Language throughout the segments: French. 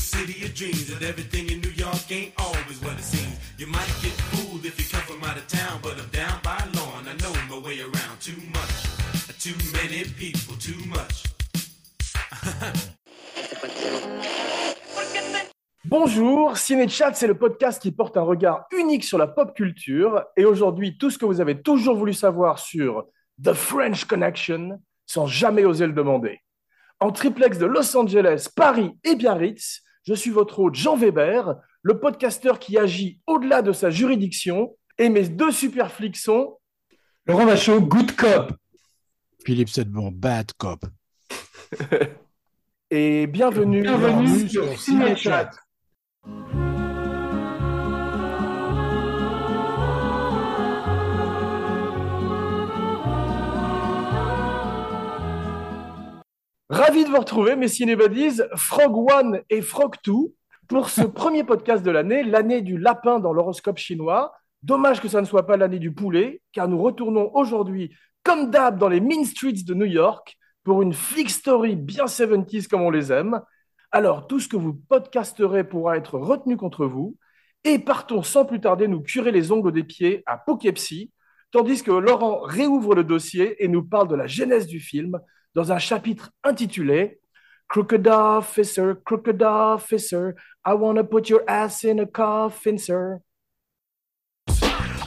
city of dreams, and everything in New York ain't always what it seems. You might get fooled if you come from out of town, but I'm down by law and I know my way around. Too much, too many people, too much. Bonjour, Ciné-Chat, c'est le podcast qui porte un regard unique sur la pop culture. Et aujourd'hui, tout ce que vous avez toujours voulu savoir sur The French Connection, sans jamais oser le demander. En triplex de Los Angeles, Paris et Biarritz, je suis votre hôte Jean Weber, le podcasteur qui agit au-delà de sa juridiction. Et mes deux super flics sont Laurent Vachaud, good cop. Philippe Sedbon, bad cop. et bienvenue, Bienvenue sur Ciné-Chat. Ravi de vous retrouver, mes cinébadies, Frog One et Frog Two, pour ce premier podcast de l'année, l'année du lapin dans l'horoscope chinois. Dommage que ça ne soit pas l'année du poulet, car nous retournons aujourd'hui, comme d'hab, dans les Mean Streets de New York, pour une flick story bien 70s comme on les aime. Alors, tout ce que vous podcasterez pourra être retenu contre vous. Et partons sans plus tarder nous curer les ongles des pieds à Poughkeepsie, tandis que Laurent réouvre le dossier et nous parle de la genèse du film dans un chapitre intitulé Crooked Officer, Crooked Officer, I wanna put your ass in a coffin, sir.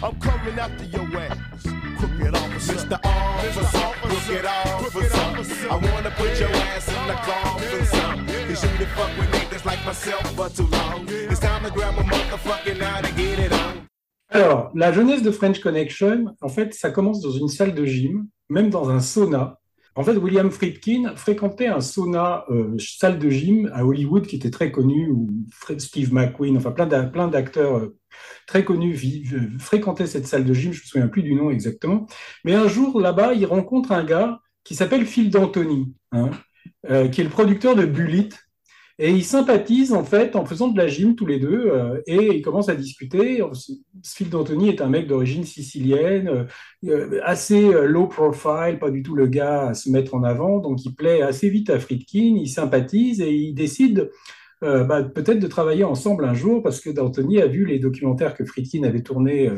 I'm coming after your ass. Crooked officer. Mr. Officer. Crooked officer. I wanna put your ass in the coffin, son. Cause you the fuck with niggas like myself for too long. It's time to grab a motherfucking out and get it on. Alors, la jeunesse de French Connection, en fait, ça commence dans une salle de gym, même dans un sauna. En fait, William Friedkin fréquentait un sauna, euh, salle de gym à Hollywood qui était très connu, où Steve McQueen, enfin plein d'a- plein d'acteurs euh, très connus vivent- euh, fréquentaient cette salle de gym, je me souviens plus du nom exactement. Mais un jour, là-bas, il rencontre un gars qui s'appelle Phil D'Antoni, hein, euh, qui est le producteur de Bullet. Et ils sympathisent en fait en faisant de la gym tous les deux euh, et ils commencent à discuter. Phil D'Antoni est un mec d'origine sicilienne, euh, euh, assez low profile, pas du tout le gars à se mettre en avant, donc il plaît assez vite à Friedkin, ils sympathisent et ils décident bah, peut-être de travailler ensemble un jour parce que D'Antoni a vu les documentaires que Friedkin avait tournés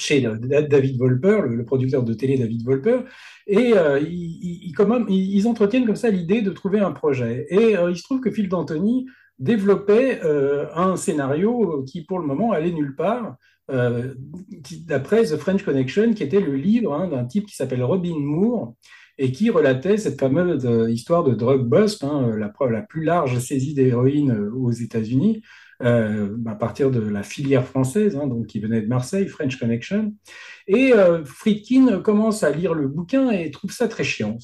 chez David Wolper, le, producteur de télé David Wolper, et euh, ils, entretiennent comme ça l'idée de trouver un projet. Et euh, il se trouve que Phil D'Antoni développait euh, un scénario qui, pour le moment, allait nulle part, d'après The French Connection, qui était le livre hein, d'un type qui s'appelle Robin Moore et qui relatait cette fameuse histoire de drug bust, hein, la, la plus large saisie d'héroïne aux États-Unis, euh, à partir de la filière française, hein, donc qui venait de Marseille, French Connection. Et euh, Friedkin commence à lire le bouquin et trouve ça très chiant.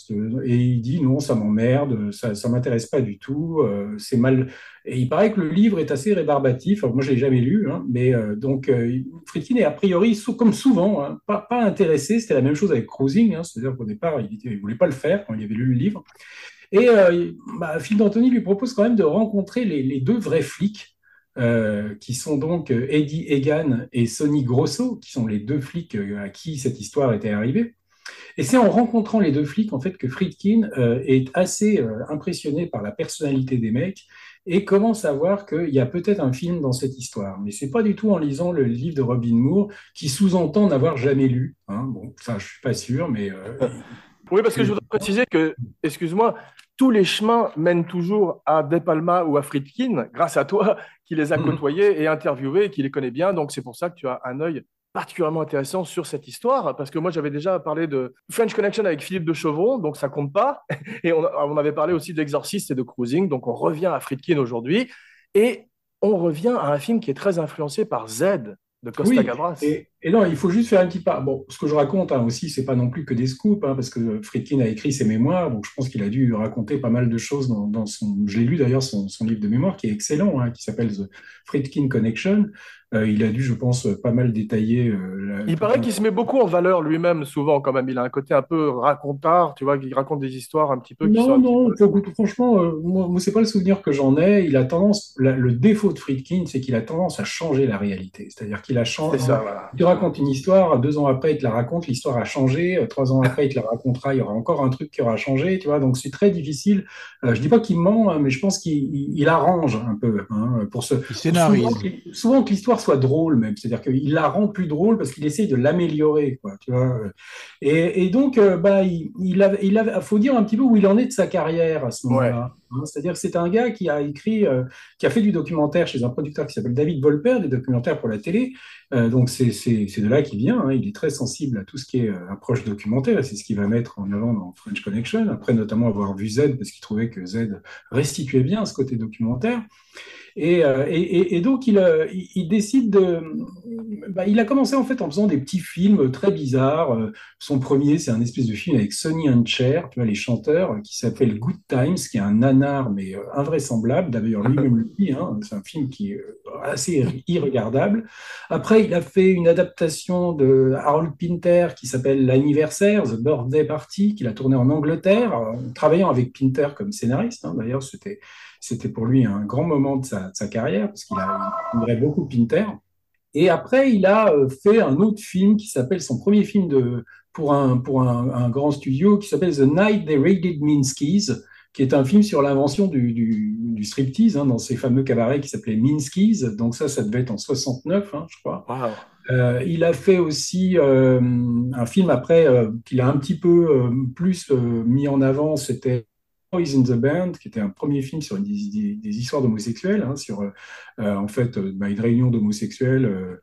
Et il dit non, ça m'emmerde, ça, ça m'intéresse pas du tout, euh, c'est mal. Et il paraît que le livre est assez rébarbatif. Moi, je l'ai jamais lu, hein, mais euh, donc Friedkin est a priori, comme souvent, hein, pas, intéressé. C'était la même chose avec Cruising, c'est-à-dire qu'au départ, il, il voulait pas le faire quand il avait lu le livre. Et bah, Phil D'Antoni lui propose quand même de rencontrer les deux vrais flics euh, qui sont donc euh, Eddie Egan et Sonny Grosso, qui sont les deux flics euh, à qui cette histoire était arrivée. Et c'est en rencontrant les deux flics en fait que Friedkin euh, est assez euh, impressionné par la personnalité des mecs et commence à voir qu'il y a peut-être un film dans cette histoire. Mais c'est pas du tout en lisant le livre de Robin Moore qui sous-entend n'avoir jamais lu. hein. Bon, ça je suis pas sûr, mais Oui, parce que je voudrais préciser que, excuse-moi, tous les chemins mènent toujours à De Palma ou à Friedkin, grâce à toi qui les a Mhm. côtoyés et interviewés et qui les connaît bien. Donc, c'est pour ça que tu as un œil particulièrement intéressant sur cette histoire, parce que moi, j'avais déjà parlé de French Connection avec Philippe de Chauvron, donc ça compte pas. Et on, on avait parlé aussi d'Exorcist et de Cruising, donc on revient à Friedkin aujourd'hui. Et on revient à un film qui est très influencé par Z de Costa Oui, Gavras. Et, et non, il faut juste faire un petit pas. Bon, ce que je raconte hein, aussi, c'est pas non plus que des scoops, hein, parce que Friedkin a écrit ses mémoires, donc je pense qu'il a dû raconter pas mal de choses dans, dans son. Je l'ai lu d'ailleurs son, son livre de mémoire qui est excellent, hein, qui s'appelle The Friedkin Connection. Euh, il a dû, je pense, pas mal détailler. euh, la- Il paraît qu'il se met beaucoup en valeur lui-même, souvent, quand même. Il a un côté un peu racontard, tu vois, qui raconte des histoires un petit peu qui Non, non, peu- franchement, euh, moi, moi c'est pas le souvenir que j'en ai. Il a tendance, la- le défaut de Friedkin, c'est qu'il a tendance à changer la réalité. C'est-à-dire qu'il a changé. C'est ça, voilà. Il te raconte une histoire, deux ans après, il te la raconte, l'histoire a changé, euh, trois ans après, il te la racontera, il y aura encore un truc qui aura changé, tu vois. Donc c'est très difficile. Euh, je dis pas qu'il ment, hein, mais je pense qu'il il- il arrange un peu hein, pour scénarise. Souvent, que- souvent que l'histoire soit drôle même, c'est-à-dire qu'il la rend plus drôle parce qu'il essaye de l'améliorer, quoi, tu vois. Et, et donc, euh, bah, il, il a, il a, faut dire un petit peu où il en est de sa carrière à ce moment-là. C'est-à-dire que c'est un gars qui a écrit, euh, qui a fait du documentaire chez un producteur qui s'appelle David Volper, des documentaires pour la télé. Euh, donc c'est de là qu'il vient. hein. Il est très sensible à tout ce qui est euh, approche documentaire c'est ce qu'il va mettre en avant dans French Connection. Après, notamment avoir vu Z parce qu'il trouvait que Z restituait bien ce côté documentaire. Et, euh, et, donc, il, euh, il, décide de. bah, il a commencé en fait en faisant des petits films très bizarres. Euh, Son premier, c'est un espèce de film avec Sonny and Cher, tu vois, les chanteurs, qui s'appelle Good Times, qui est un nanar, mais invraisemblable. D'ailleurs, lui-même le dit, hein, c'est un film qui est assez irregardable. Après, il a fait une adaptation de Harold Pinter qui s'appelle L'anniversaire, The Birthday Party, qu'il a tourné en Angleterre, en travaillant avec Pinter comme scénariste. hein. D'ailleurs, c'était c'était pour lui un grand moment de sa, de sa carrière, parce qu'il a beaucoup Pinter. Et après, il a euh, fait un autre film qui s'appelle son premier film de, pour, un, pour un, un grand studio qui s'appelle The Night They Raided Minsky's, qui est un film sur l'invention du, du, du striptease hein, dans ces fameux cabarets qui s'appelaient Minsky's. Donc ça, ça devait être en 69, hein, je crois. Euh, il a fait aussi euh, un film après euh, qu'il a un petit peu plus mis en avant, c'était Boys in the Band, qui était un premier film sur des, des- des histoires d'homosexuels, hein, sur euh, en fait euh, bah, une réunion d'homosexuels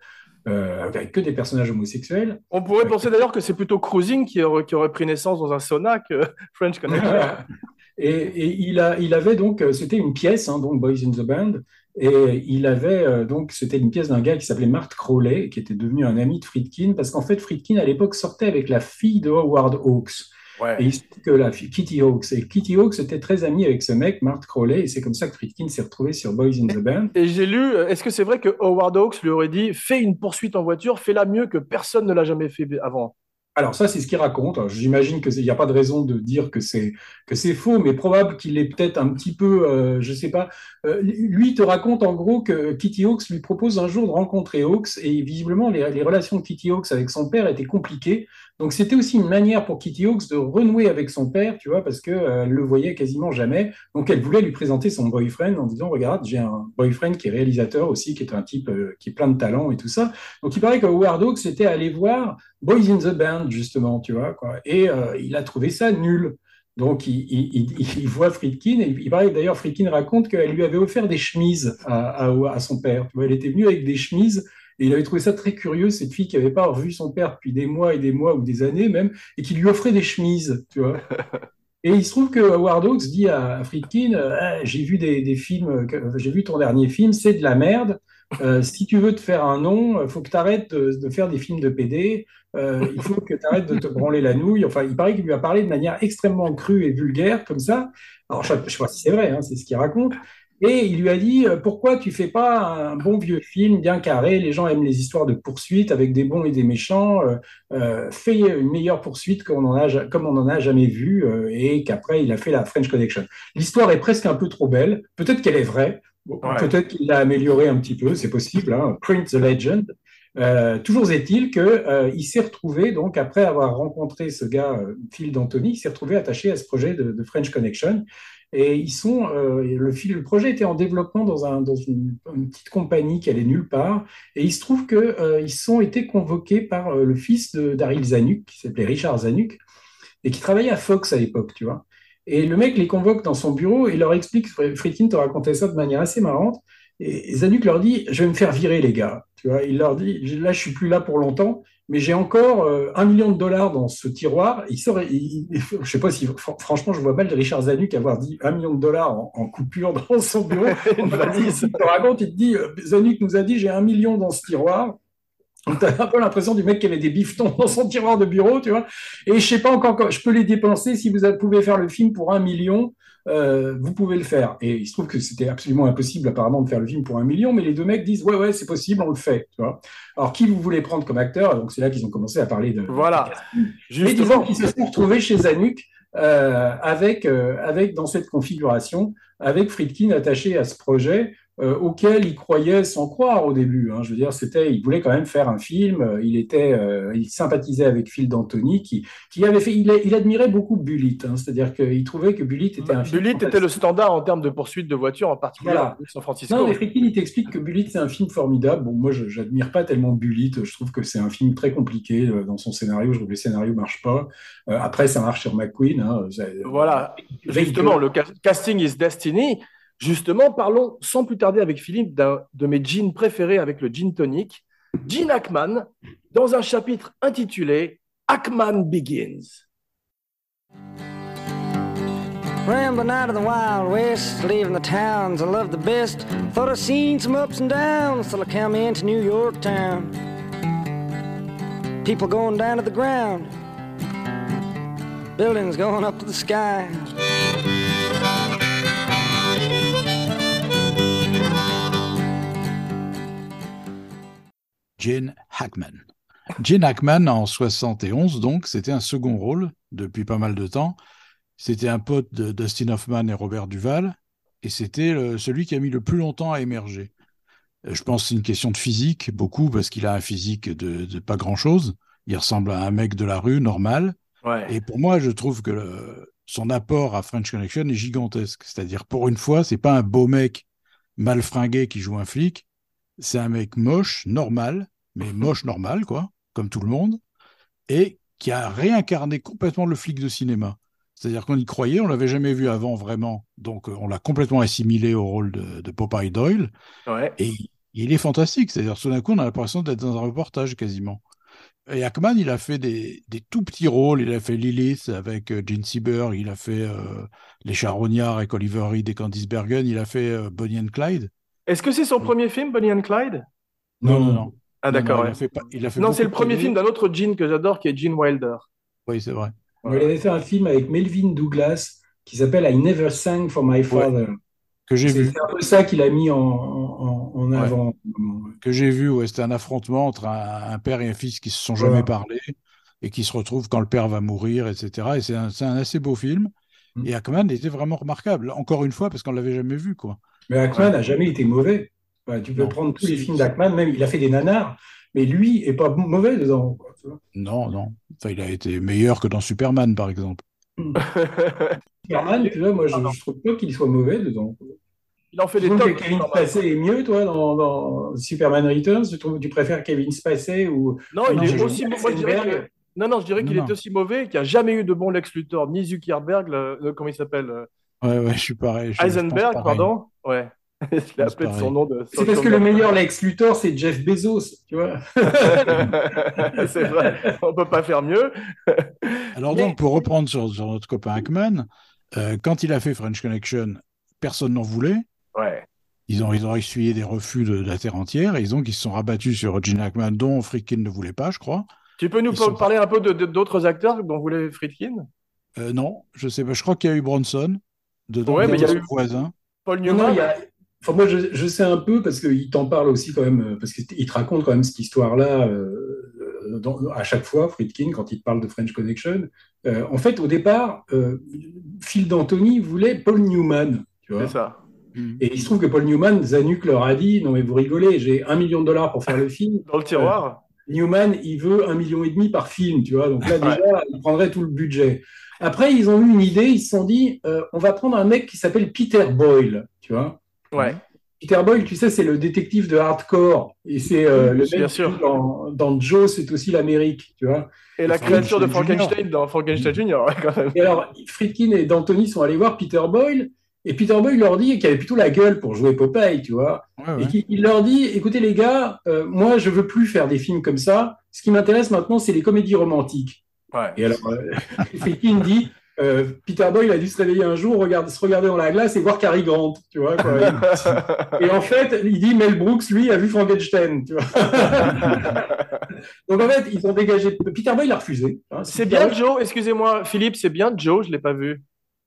euh, avec que des personnages homosexuels. On pourrait penser d'ailleurs que c'est plutôt Cruising qui aurait, qui aurait pris naissance dans un sauna que French Connection. Et, et il, a, il avait donc, c'était une pièce, hein, donc Boys in the Band, et il avait euh, donc, c'était une pièce d'un gars qui s'appelait Mark Crowley, qui était devenu un ami de Friedkin, parce qu'en fait, Friedkin à l'époque sortait avec la fille de Howard Hawks. Et il se trouve que la fille, Kitty Hawks, et Kitty Hawks était très amie avec ce mec, Mark Crowley, et c'est comme ça que Friedkin s'est retrouvé sur Boys in the Band. Et j'ai lu, euh, est-ce que c'est vrai que Howard Hawks lui aurait dit fais une poursuite en voiture, fais-la mieux que personne ne l'a jamais fait avant? Alors ça, c'est ce qu'il raconte. J'imagine qu'il n'y a pas de raison de dire que c'est que c'est faux, mais probable qu'il est peut-être un petit peu, euh, je sais pas. Euh, lui il te raconte en gros que Kitty Hawks lui propose un jour de rencontrer Hawks et visiblement les, les relations de Kitty Hawks avec son père étaient compliquées. Donc c'était aussi une manière pour Kitty Hawks de renouer avec son père, tu vois, parce que euh, le voyait quasiment jamais. Donc elle voulait lui présenter son boyfriend en disant regarde, j'ai un boyfriend qui est réalisateur aussi, qui est un type euh, qui est plein de talent et tout ça. Donc il paraît que Howard Hawks était allé voir Boys in the Band, justement, tu vois, quoi. Et euh, il a trouvé ça nul. Donc, il, voit Friedkin, et il paraît d'ailleurs, Friedkin raconte qu'elle lui avait offert des chemises à, son père. Elle était venue avec des chemises, et il avait trouvé ça très curieux, cette fille qui n'avait pas revu son père depuis des mois et des mois, ou des années même, et qui lui offrait des chemises, tu vois. Et il se trouve que Howard Hawks dit à Friedkin, euh, Ah, j'ai vu des, des films, j'ai vu ton dernier film, c'est de la merde. Euh, si tu veux te faire un nom, il faut que tu arrêtes de, de faire des films de PD. Euh, il faut que tu arrêtes de te branler la nouille. Enfin, il paraît qu'il lui a parlé de manière extrêmement crue et vulgaire, comme ça. Alors, je ne sais pas si c'est vrai, hein, c'est ce qu'il raconte. Et il lui a dit euh, Pourquoi tu fais pas un bon vieux film bien carré? Les gens aiment les histoires de poursuites avec des bons et des méchants. Euh, euh, fais une meilleure poursuite qu'on en a, ja- comme on n'en a jamais vu. et qu'après, il a fait la French Connection. L'histoire est presque un peu trop belle. Peut-être qu'elle est vraie. Bon, Ouais. Peut-être qu'il l'a améliorée un petit peu, c'est possible. Hein. Print the legend. Euh, toujours est-il que euh, il s'est retrouvé donc après avoir rencontré ce gars euh, Phil d'Antoni, il s'est retrouvé attaché à ce projet de, de French Connection. Et ils sont euh, le, projet était en développement dans, un, dans une, petite compagnie qui allait nulle part. Et il se trouve que euh, ont été convoqués par euh, le fils de Daryl Zanuck, qui s'appelait Richard Zanuck, et qui travaillait à Fox à l'époque, tu vois. Et le mec les convoque dans son bureau et leur explique, Friedkin te racontait ça de manière assez marrante. Et Zanuck leur dit, je vais me faire virer, les gars. Tu vois, il leur dit, là, je suis plus là pour longtemps, mais j'ai encore euh, un million de dollars dans ce tiroir. Il sort, il- il- je sais pas si, fr- franchement, je vois mal Richard Zanuck avoir dit un million de dollars en, en coupure dans son bureau. Une valise. Il te raconte, il te dit, euh, Zanuck nous a dit, j'ai un million dans ce tiroir. Donc, t'as un peu l'impression du mec qui avait des bifetons dans son tiroir de bureau, tu vois. Et je sais pas encore, je peux les dépenser. Si vous pouvez faire le film pour un million, euh, vous pouvez le faire. Et il se trouve que c'était absolument impossible, apparemment, de faire le film pour un million, mais les deux mecs disent, ouais, ouais, c'est possible, on le fait, tu vois. Alors, qui vous voulez prendre comme acteur? Donc, c'est là qu'ils ont commencé à parler de. Voilà. Et disons qu'ils se sont retrouvés chez Zanuck euh, avec, euh, avec, dans cette configuration, avec Friedkin attaché à ce projet. Euh, auquel il croyait sans croire au début. hein. Je veux dire, c'était, il voulait quand même faire un film. euh, Il était, euh, il sympathisait avec Phil d'Antoni, qui, qui avait fait. Il, il admirait beaucoup Bullitt, hein. c'est-à-dire qu'il trouvait que Bullitt était un film. Bullitt était le standard en termes de poursuite de voitures, en particulier Voilà. à San Francisco. Non, mais Friedkin, il t'explique que Bullitt, c'est un film formidable. Bon, moi, je n'admire pas tellement Bullitt. Je trouve que c'est un film très compliqué euh, dans son scénario. Je trouve que le scénario marche pas. Euh, après, ça marche sur McQueen. hein. Voilà, justement, le ca- casting is destiny. Justement, parlons sans plus tarder avec Philippe d'un de mes jeans préférés avec le gin tonic, Gene Hackman, dans un chapitre intitulé Hackman Begins. Rambling out of the Wild West, leaving the towns I love the best. Thought I'd seen some ups and downs till I come into New York town. People going down to the ground, buildings going up to the sky. Gene Hackman. Gene Hackman, en 71, donc, c'était un second rôle depuis pas mal de temps. C'était un pote de Dustin Hoffman et Robert Duval, et c'était celui qui a mis le plus longtemps à émerger. Euh, Je pense que c'est une question de physique, beaucoup, parce qu'il a un physique de, de pas grand-chose. Il ressemble à un mec de la rue, normal. Ouais. Et pour moi, je trouve que le- son apport à French Connection est gigantesque. C'est-à-dire, pour une fois, c'est pas un beau mec mal fringué qui joue un flic. C'est un mec moche, normal, mais moche normal, quoi, comme tout le monde, et qui a réincarné complètement le flic de cinéma. C'est-à-dire qu'on y croyait, on l'avait jamais vu avant vraiment, donc euh, on l'a complètement assimilé au rôle de, de Popeye Doyle, Ouais. et il- il est fantastique. C'est-à-dire, tout d'un coup, on a l'impression d'être dans un reportage quasiment. Et Hackman, il a fait des, des tout petits rôles. Il a fait Lilith avec euh, Gene Sieber. Il a fait euh, Les Charognards avec Oliver Reed et Candice Bergen. Il a fait euh, Bonnie and Clyde. Est-ce que c'est son premier film, Bonnie and Clyde? Non, non, non. Ah, d'accord. Non, non, ouais. Il a fait, pas- il a fait Non, c'est le premier film d'un autre Gene que j'adore, qui est Gene Wilder. Oui, c'est vrai. Il avait fait un film avec Melvin Douglas qui s'appelle I Never Sang for My Father. Que j'ai C'est vu. c'est un peu ça qu'il a mis en, en, en Ouais. avant. Que j'ai vu, ouais, c'était un affrontement entre un, un père et un fils qui se sont jamais Ouais. parlé et qui se retrouvent quand le père va mourir, etc. Et c'est un, assez beau film. Mm. Et Hackman était vraiment remarquable. Encore une fois, parce qu'on l'avait jamais vu, quoi. Mais Hackman n'a jamais été mauvais. Ouais, tu peux Non. prendre tous les films d'Hackman, même il a fait des nanars, mais lui est pas mauvais dedans. quoi, tu vois. Non, non. Enfin, il a été meilleur que dans Superman, par exemple. Superman, tu vois, moi je, je trouve pas qu'il soit mauvais dedans. Il en fait Tu des trouves tops. que Kevin Superman. Spacey est mieux, toi, dans, dans Superman Returns? Tu trouves tu préfères Kevin Spacey ou Non, il Non, est aussi. Moi, je dirais Eisenberg. que- Non, non, je dirais qu'il est aussi mauvais qu'il n'y a jamais eu de bon Lex Luthor, ni Zuckerberg, le- le- comment il s'appelle euh, Ouais, ouais, je suis pareil. je- je pense Eisenberg, pareil. pardon Ouais. Je l'ai pense appelé de son pareil. nom de. C'est parce que le meilleur Lex Luthor, c'est Jeff Bezos, tu vois c'est vrai, on peut pas faire mieux. Alors Mais- donc, pour reprendre sur, sur notre copain Hackman, euh, quand il a fait French Connection, personne n'en voulait. Ouais. Ils ont, ils ont essuyé des refus de, de la terre entière et ils, ont, ils se sont rabattus sur Gene Hackman, dont Friedkin ne voulait pas, je crois. Tu peux nous sont- parler un peu d'autres acteurs dont voulait Friedkin? Euh, non, je sais pas. Je crois qu'il y a eu Bronson dedans, Ouais, mais il y a son eu- voisin. Paul Non, Newman? non, il y a- Enfin, moi, je, je sais un peu parce qu'il t'en parle aussi quand même, euh, parce qu'il te raconte quand même cette histoire-là euh, euh, à chaque fois, Friedkin, quand il te parle de French Connection. Euh, en fait, au départ, euh, Phil d'Antoni voulait Paul Newman, tu vois. C'est ça. Et il se trouve que Paul Newman, Zanuck leur a dit, non mais vous rigolez, j'ai un million de dollars pour faire le film. Dans le tiroir Newman, il veut un million et demi par film, tu vois. Donc là, déjà, il prendrait tout le budget. Après, ils ont eu une idée, ils se sont dit, euh, on va prendre un mec qui s'appelle Peter Boyle, tu vois. Ouais. Peter Boyle, tu sais, c'est le détective de hardcore. Et c'est euh, le mec sûr. dans, dans Joe, c'est aussi l'Amérique, tu vois. Et la Frankenstein créature de. Frankenstein dans Frankenstein Junior, ouais, quand même. Et alors, Friedkin et D'Antoni sont allés voir Peter Boyle. Et Peter Boyle leur dit qu'il avait plutôt la gueule pour jouer Popeye, tu vois. Ouais, ouais. Et qu'il il leur dit, écoutez les gars, euh, moi je veux plus faire des films comme ça. Ce qui m'intéresse maintenant, c'est les comédies romantiques. Ouais. Et alors, euh, Friedkin dit, euh, Peter Boyle a dû se réveiller un jour, regarder, se regarder dans la glace et voir Cary Grant, tu vois. quoi. Et en fait, il dit Mel Brooks, lui, a vu Frankenstein, tu vois. Donc en fait, ils ont dégagé. Peter Boyle a refusé. hein. C'est bien Boyle- Joe, excusez-moi, Philippe, c'est bien Joe, je l'ai pas vu.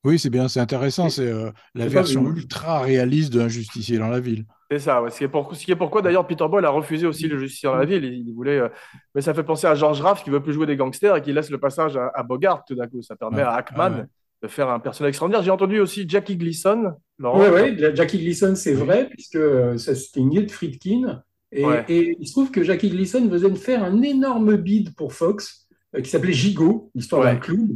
Oui, c'est bien, c'est intéressant. C'est euh, la version ultra réaliste d'un justicier dans la ville. C'est ça, ouais. Ce qui est pour- ce qui est pourquoi d'ailleurs Peter Boyle a refusé aussi le justicier dans la ville. Il, il voulait, euh, mais ça fait penser à George Raff qui veut plus jouer des gangsters et qui laisse le passage à, à Bogart tout d'un coup. Ça permet à Hackman ouais. de faire un personnage extraordinaire. J'ai entendu aussi Jackie Gleason Laurent Ouais, Jackie Gleason, c'est vrai, puisque euh, ça, c'était de Friedkin. Et, il se trouve que Jackie Gleason de faire un énorme bid pour Fox, euh, qui s'appelait Gigot, l'histoire d'un clown.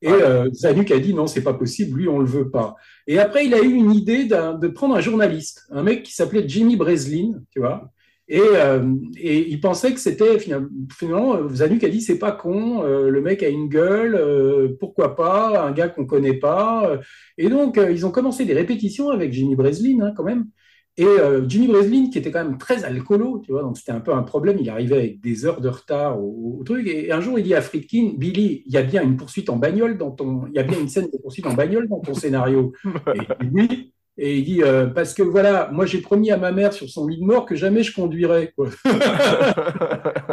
Et Zanuck a dit non, c'est pas possible, lui, on le veut pas. Et après, il a eu une idée de prendre un journaliste, un mec qui s'appelait Jimmy Breslin, tu vois. Et, euh, il pensait que c'était finalement, finalement, euh, Zanuck a dit c'est pas con, euh, le mec a une gueule, pourquoi pas, un gars qu'on connaît pas. Et donc, ils ont commencé des répétitions avec Jimmy Breslin, hein, quand même. Et euh, Jimmy Breslin, qui était quand même très alcoolo, tu vois, donc c'était un peu un problème. Il arrivait avec des heures de retard au, truc. Et un jour, il dit à Friedkin, Billy, il y a bien une poursuite en bagnole dans ton, il y a bien une scène de poursuite en bagnole dans ton scénario. Et il dit. Et il dit euh, parce que voilà, moi j'ai promis à ma mère sur son lit de mort que jamais je conduirais.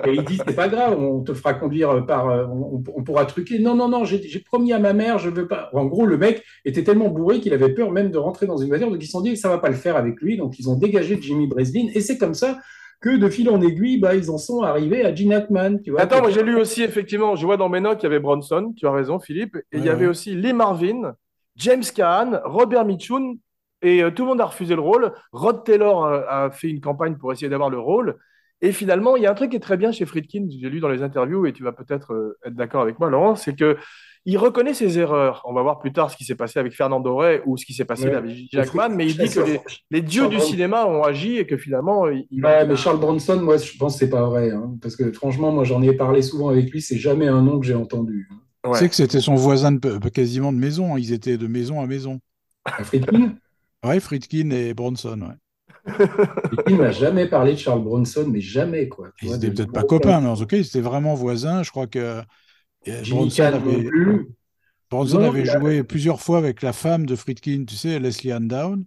Et il dit c'est pas grave, on te fera conduire par, euh, on, on pourra truquer. Non non non, j'ai promis à ma mère, je veux pas. En gros, le mec était tellement bourré qu'il avait peur même de rentrer dans une voiture, donc ils se sont dit que ça va pas le faire avec lui, donc ils ont dégagé Jimmy Breslin. Et c'est comme ça que de fil en aiguille, bah ils en sont arrivés à Gene Hackman. Tu vois, Attends, moi j'ai lu aussi, effectivement, je vois dans mes notes, il y avait Bronson, tu as raison, Philippe, et il y avait ouais. aussi Lee Marvin, James Caan, Robert Mitchum, et euh, tout le monde a refusé le rôle. Rod Taylor euh, a fait une campagne pour essayer d'avoir le rôle. Et finalement, il y a un truc qui est très bien chez Friedkin, j'ai lu dans les interviews, et tu vas peut-être euh, être d'accord avec moi, Laurent, c'est que il reconnaît ses erreurs. On va voir plus tard ce qui s'est passé avec Fernando Rey ou ce qui s'est passé Ouais. avec Jackman, mais il dit que les, les dieux du cinéma ont agi et que finalement, il, Ouais, mais Charles Bronson, moi, je pense que c'est pas vrai. hein, parce que franchement, moi, j'en ai parlé souvent avec lui, c'est jamais un nom que j'ai entendu. hein. Ouais. Tu sais que c'était son voisin de, pe- quasiment de maison. hein. Ils étaient de maison à maison. À Friedkin, Ouais, Friedkin et Bronson. Ouais. Friedkin n'a jamais parlé de Charles Bronson, mais jamais, quoi. Ils vois, étaient de- peut-être pas copains, mais en tout cas, ils étaient vraiment voisins. Je crois que euh, Bronson avait, plus. Bronson Non, avait il a- joué plusieurs fois avec la femme de Friedkin, tu sais, Leslie Down.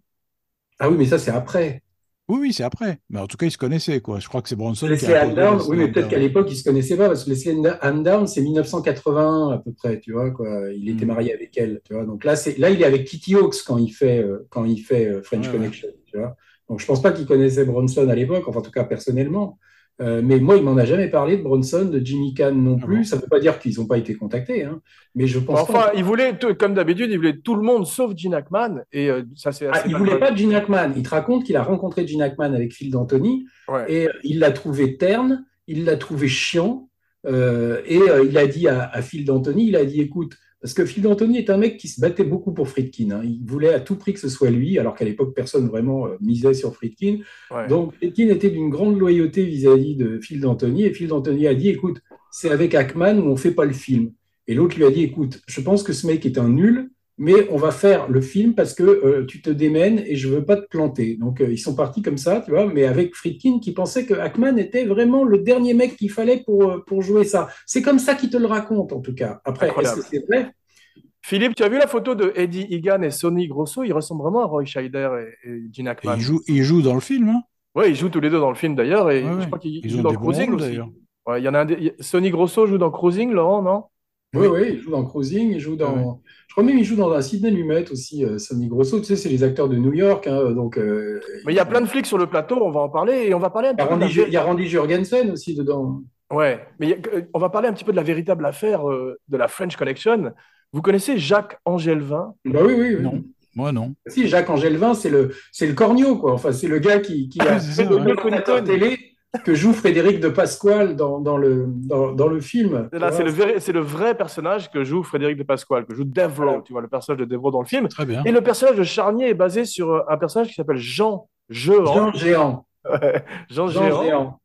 Ah oui, mais ça, c'est après. Oui, oui, c'est après. Mais en tout cas, ils se connaissaient, quoi. Je crois que c'est Bronson qui Leslie a Ann imposé Down, Leslie oui, mais peut-être qu'à l'époque, ils se connaissaient pas, parce que Leslie Down, c'est 1981 à peu près, tu vois, quoi. Il était Mm. marié avec elle, tu vois. Donc là, c'est, là, il est avec Kitty Hawkes quand il fait, euh, quand il fait euh, French Ouais, Connection, tu vois. Donc je pense pas qu'il connaissait Bronson à l'époque, enfin, en tout cas, personnellement. Euh, mais moi, il m'en a jamais parlé de Bronson, de Jimmy Kahn non Ah plus. bon Ça veut pas dire qu'ils n'ont pas été contactés, hein. Mais je pense Enfin, il voulait, comme d'habitude, il voulait tout le monde sauf Gene Hackman. Et euh, ça, c'est Ah, il mal voulait pas Gene Hackman. Il te raconte qu'il a rencontré Gene Hackman avec Phil D'Antoni Ouais. et euh, il l'a trouvé terne, il l'a trouvé chiant euh, et il a dit à, à Phil D'Antoni, il a dit écoute, parce que Phil D'Antoni est un mec qui se battait beaucoup pour Friedkin. hein. Il voulait à tout prix que ce soit lui, alors qu'à l'époque personne vraiment euh, misait sur Friedkin. Ouais. Donc Friedkin était d'une grande loyauté vis-à-vis de Phil D'Antoni et Phil D'Antoni a dit écoute, c'est avec Hackman où on fait pas le film. Et l'autre lui a dit écoute, je pense que ce mec est un nul, mais on va faire le film parce que euh, tu te démènes et je veux pas te planter. Donc euh, ils sont partis comme ça, tu vois, mais avec Friedkin qui pensait que Hackman était vraiment le dernier mec qu'il fallait pour, euh, pour jouer ça. C'est comme ça qu'il te le raconte en tout cas. Après, est-ce que c'est vrai? Philippe, tu as vu la photo de Eddie Egan et Sonny Grosso? Ils ressemblent vraiment à Roy Scheider et, et Gene Et Hackman. ils jouent, ils jouent dans le film, hein? Ouais, ils jouent tous les deux dans le film d'ailleurs. Et Ouais, je crois qu'ils Ils jouent dans Cruising rôles, aussi. d'ailleurs. Ouais, il y en a un Sonny Grosso joue dans Cruising, Laurent, non? Oui, oui, il joue dans Cruising, il joue dans. Je crois même qu'il joue dans un Sidney Lumet aussi, euh, Sonny Grosso. Tu sais, c'est les acteurs de New York, hein, donc. euh, Mais il y a plein de flics sur le plateau, on va en parler. Et on va parler un Il y a petit peu la il y a Randy Jurgensen aussi dedans. Ouais, mais a- euh, on va parler un petit peu de la véritable affaire euh, de la French Connection. Vous connaissez Jacques Angélevin Bah oui, oui, oui. Non. Moi, non. Si, Jacques Angélevin, c'est le, c'est le corneau, quoi. Enfin, c'est le gars qui, qui a Ah, c'est ça, fait le ouais. commentateur télé que joue Frédéric de Pasquale dans, dans, le, dans, dans le film. Là, c'est le, vrai- c'est le vrai personnage que joue Frédéric de Pasquale, que joue Devro, tu vois, le personnage de Devro dans le film. Très bien. Et le personnage de Charnier est basé sur euh, un personnage qui s'appelle Jean Jehan. Jean Géant. Jean. Géant.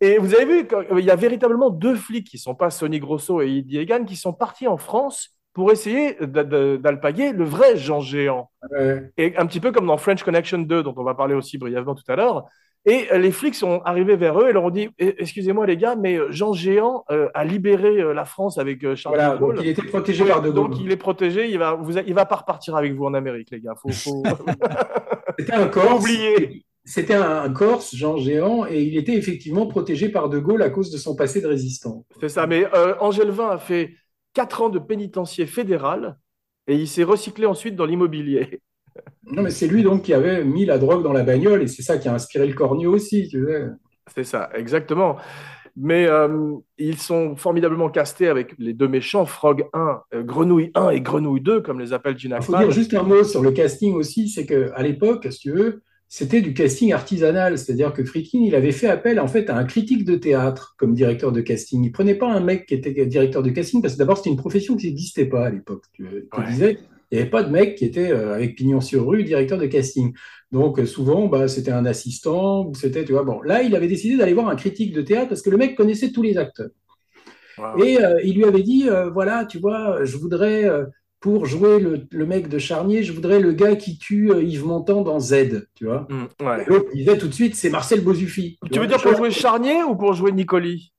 Et vous avez vu, il y a véritablement deux flics qui ne sont pas Sonny Grosso et Eddie Egan, qui sont partis en France pour essayer d'alpaguer le vrai Jean Géant. Ouais. Et un petit peu comme dans French Connection 2, dont on va parler aussi brièvement tout à l'heure. Et euh, les flics sont arrivés vers eux et leur ont dit Eh, Excusez-moi les gars, mais euh, Jean Géant euh, a libéré euh, la France avec euh, Charles Voilà, de Gaulle. donc il était protégé par De Gaulle. Donc il est protégé, il va, vous, il va pas repartir avec vous en Amérique, les gars. Faut, faut... C'était un Corse. oublier. C'était un, Corse, Jean Géant, et il était effectivement protégé par De Gaulle à cause de son passé de résistant. C'est ça. Mais Angèle-Vin a fait quatre ans de pénitencier fédéral et il s'est recyclé ensuite dans l'immobilier. Non, mais c'est lui donc qui avait mis la drogue dans la bagnole, et c'est ça qui a inspiré le corneau aussi, tu sais. C'est ça, exactement. Mais euh, ils sont formidablement castés avec les deux méchants, Frog 1, euh, Grenouille 1 et Grenouille 2, comme les appelle Gene Il faut dire juste un mot sur le casting aussi, c'est qu'à l'époque, si tu veux, c'était du casting artisanal, c'est-à-dire que Friedkin, il avait fait appel en fait à un critique de théâtre comme directeur de casting. Il prenait pas un mec qui était directeur de casting parce que d'abord c'était une profession qui n'existait pas à l'époque. Tu Ouais. disais, il n'y avait pas de mec qui était euh, avec pignon sur rue directeur de casting. Donc euh, souvent, bah, c'était un assistant ou c'était, tu vois, bon. Là, il avait décidé d'aller voir un critique de théâtre parce que le mec connaissait tous les acteurs. Wow. Et euh, il lui avait dit, euh, voilà, tu vois, je voudrais, pour jouer le, le mec de Charnier, je voudrais le gars qui tue Yves Montand dans Z, tu vois. Mm, ouais. L'autre disait tout de suite, c'est Marcel Bozuffi. Tu veux vois. dire pour jouer Charnier ou pour jouer Nicoli?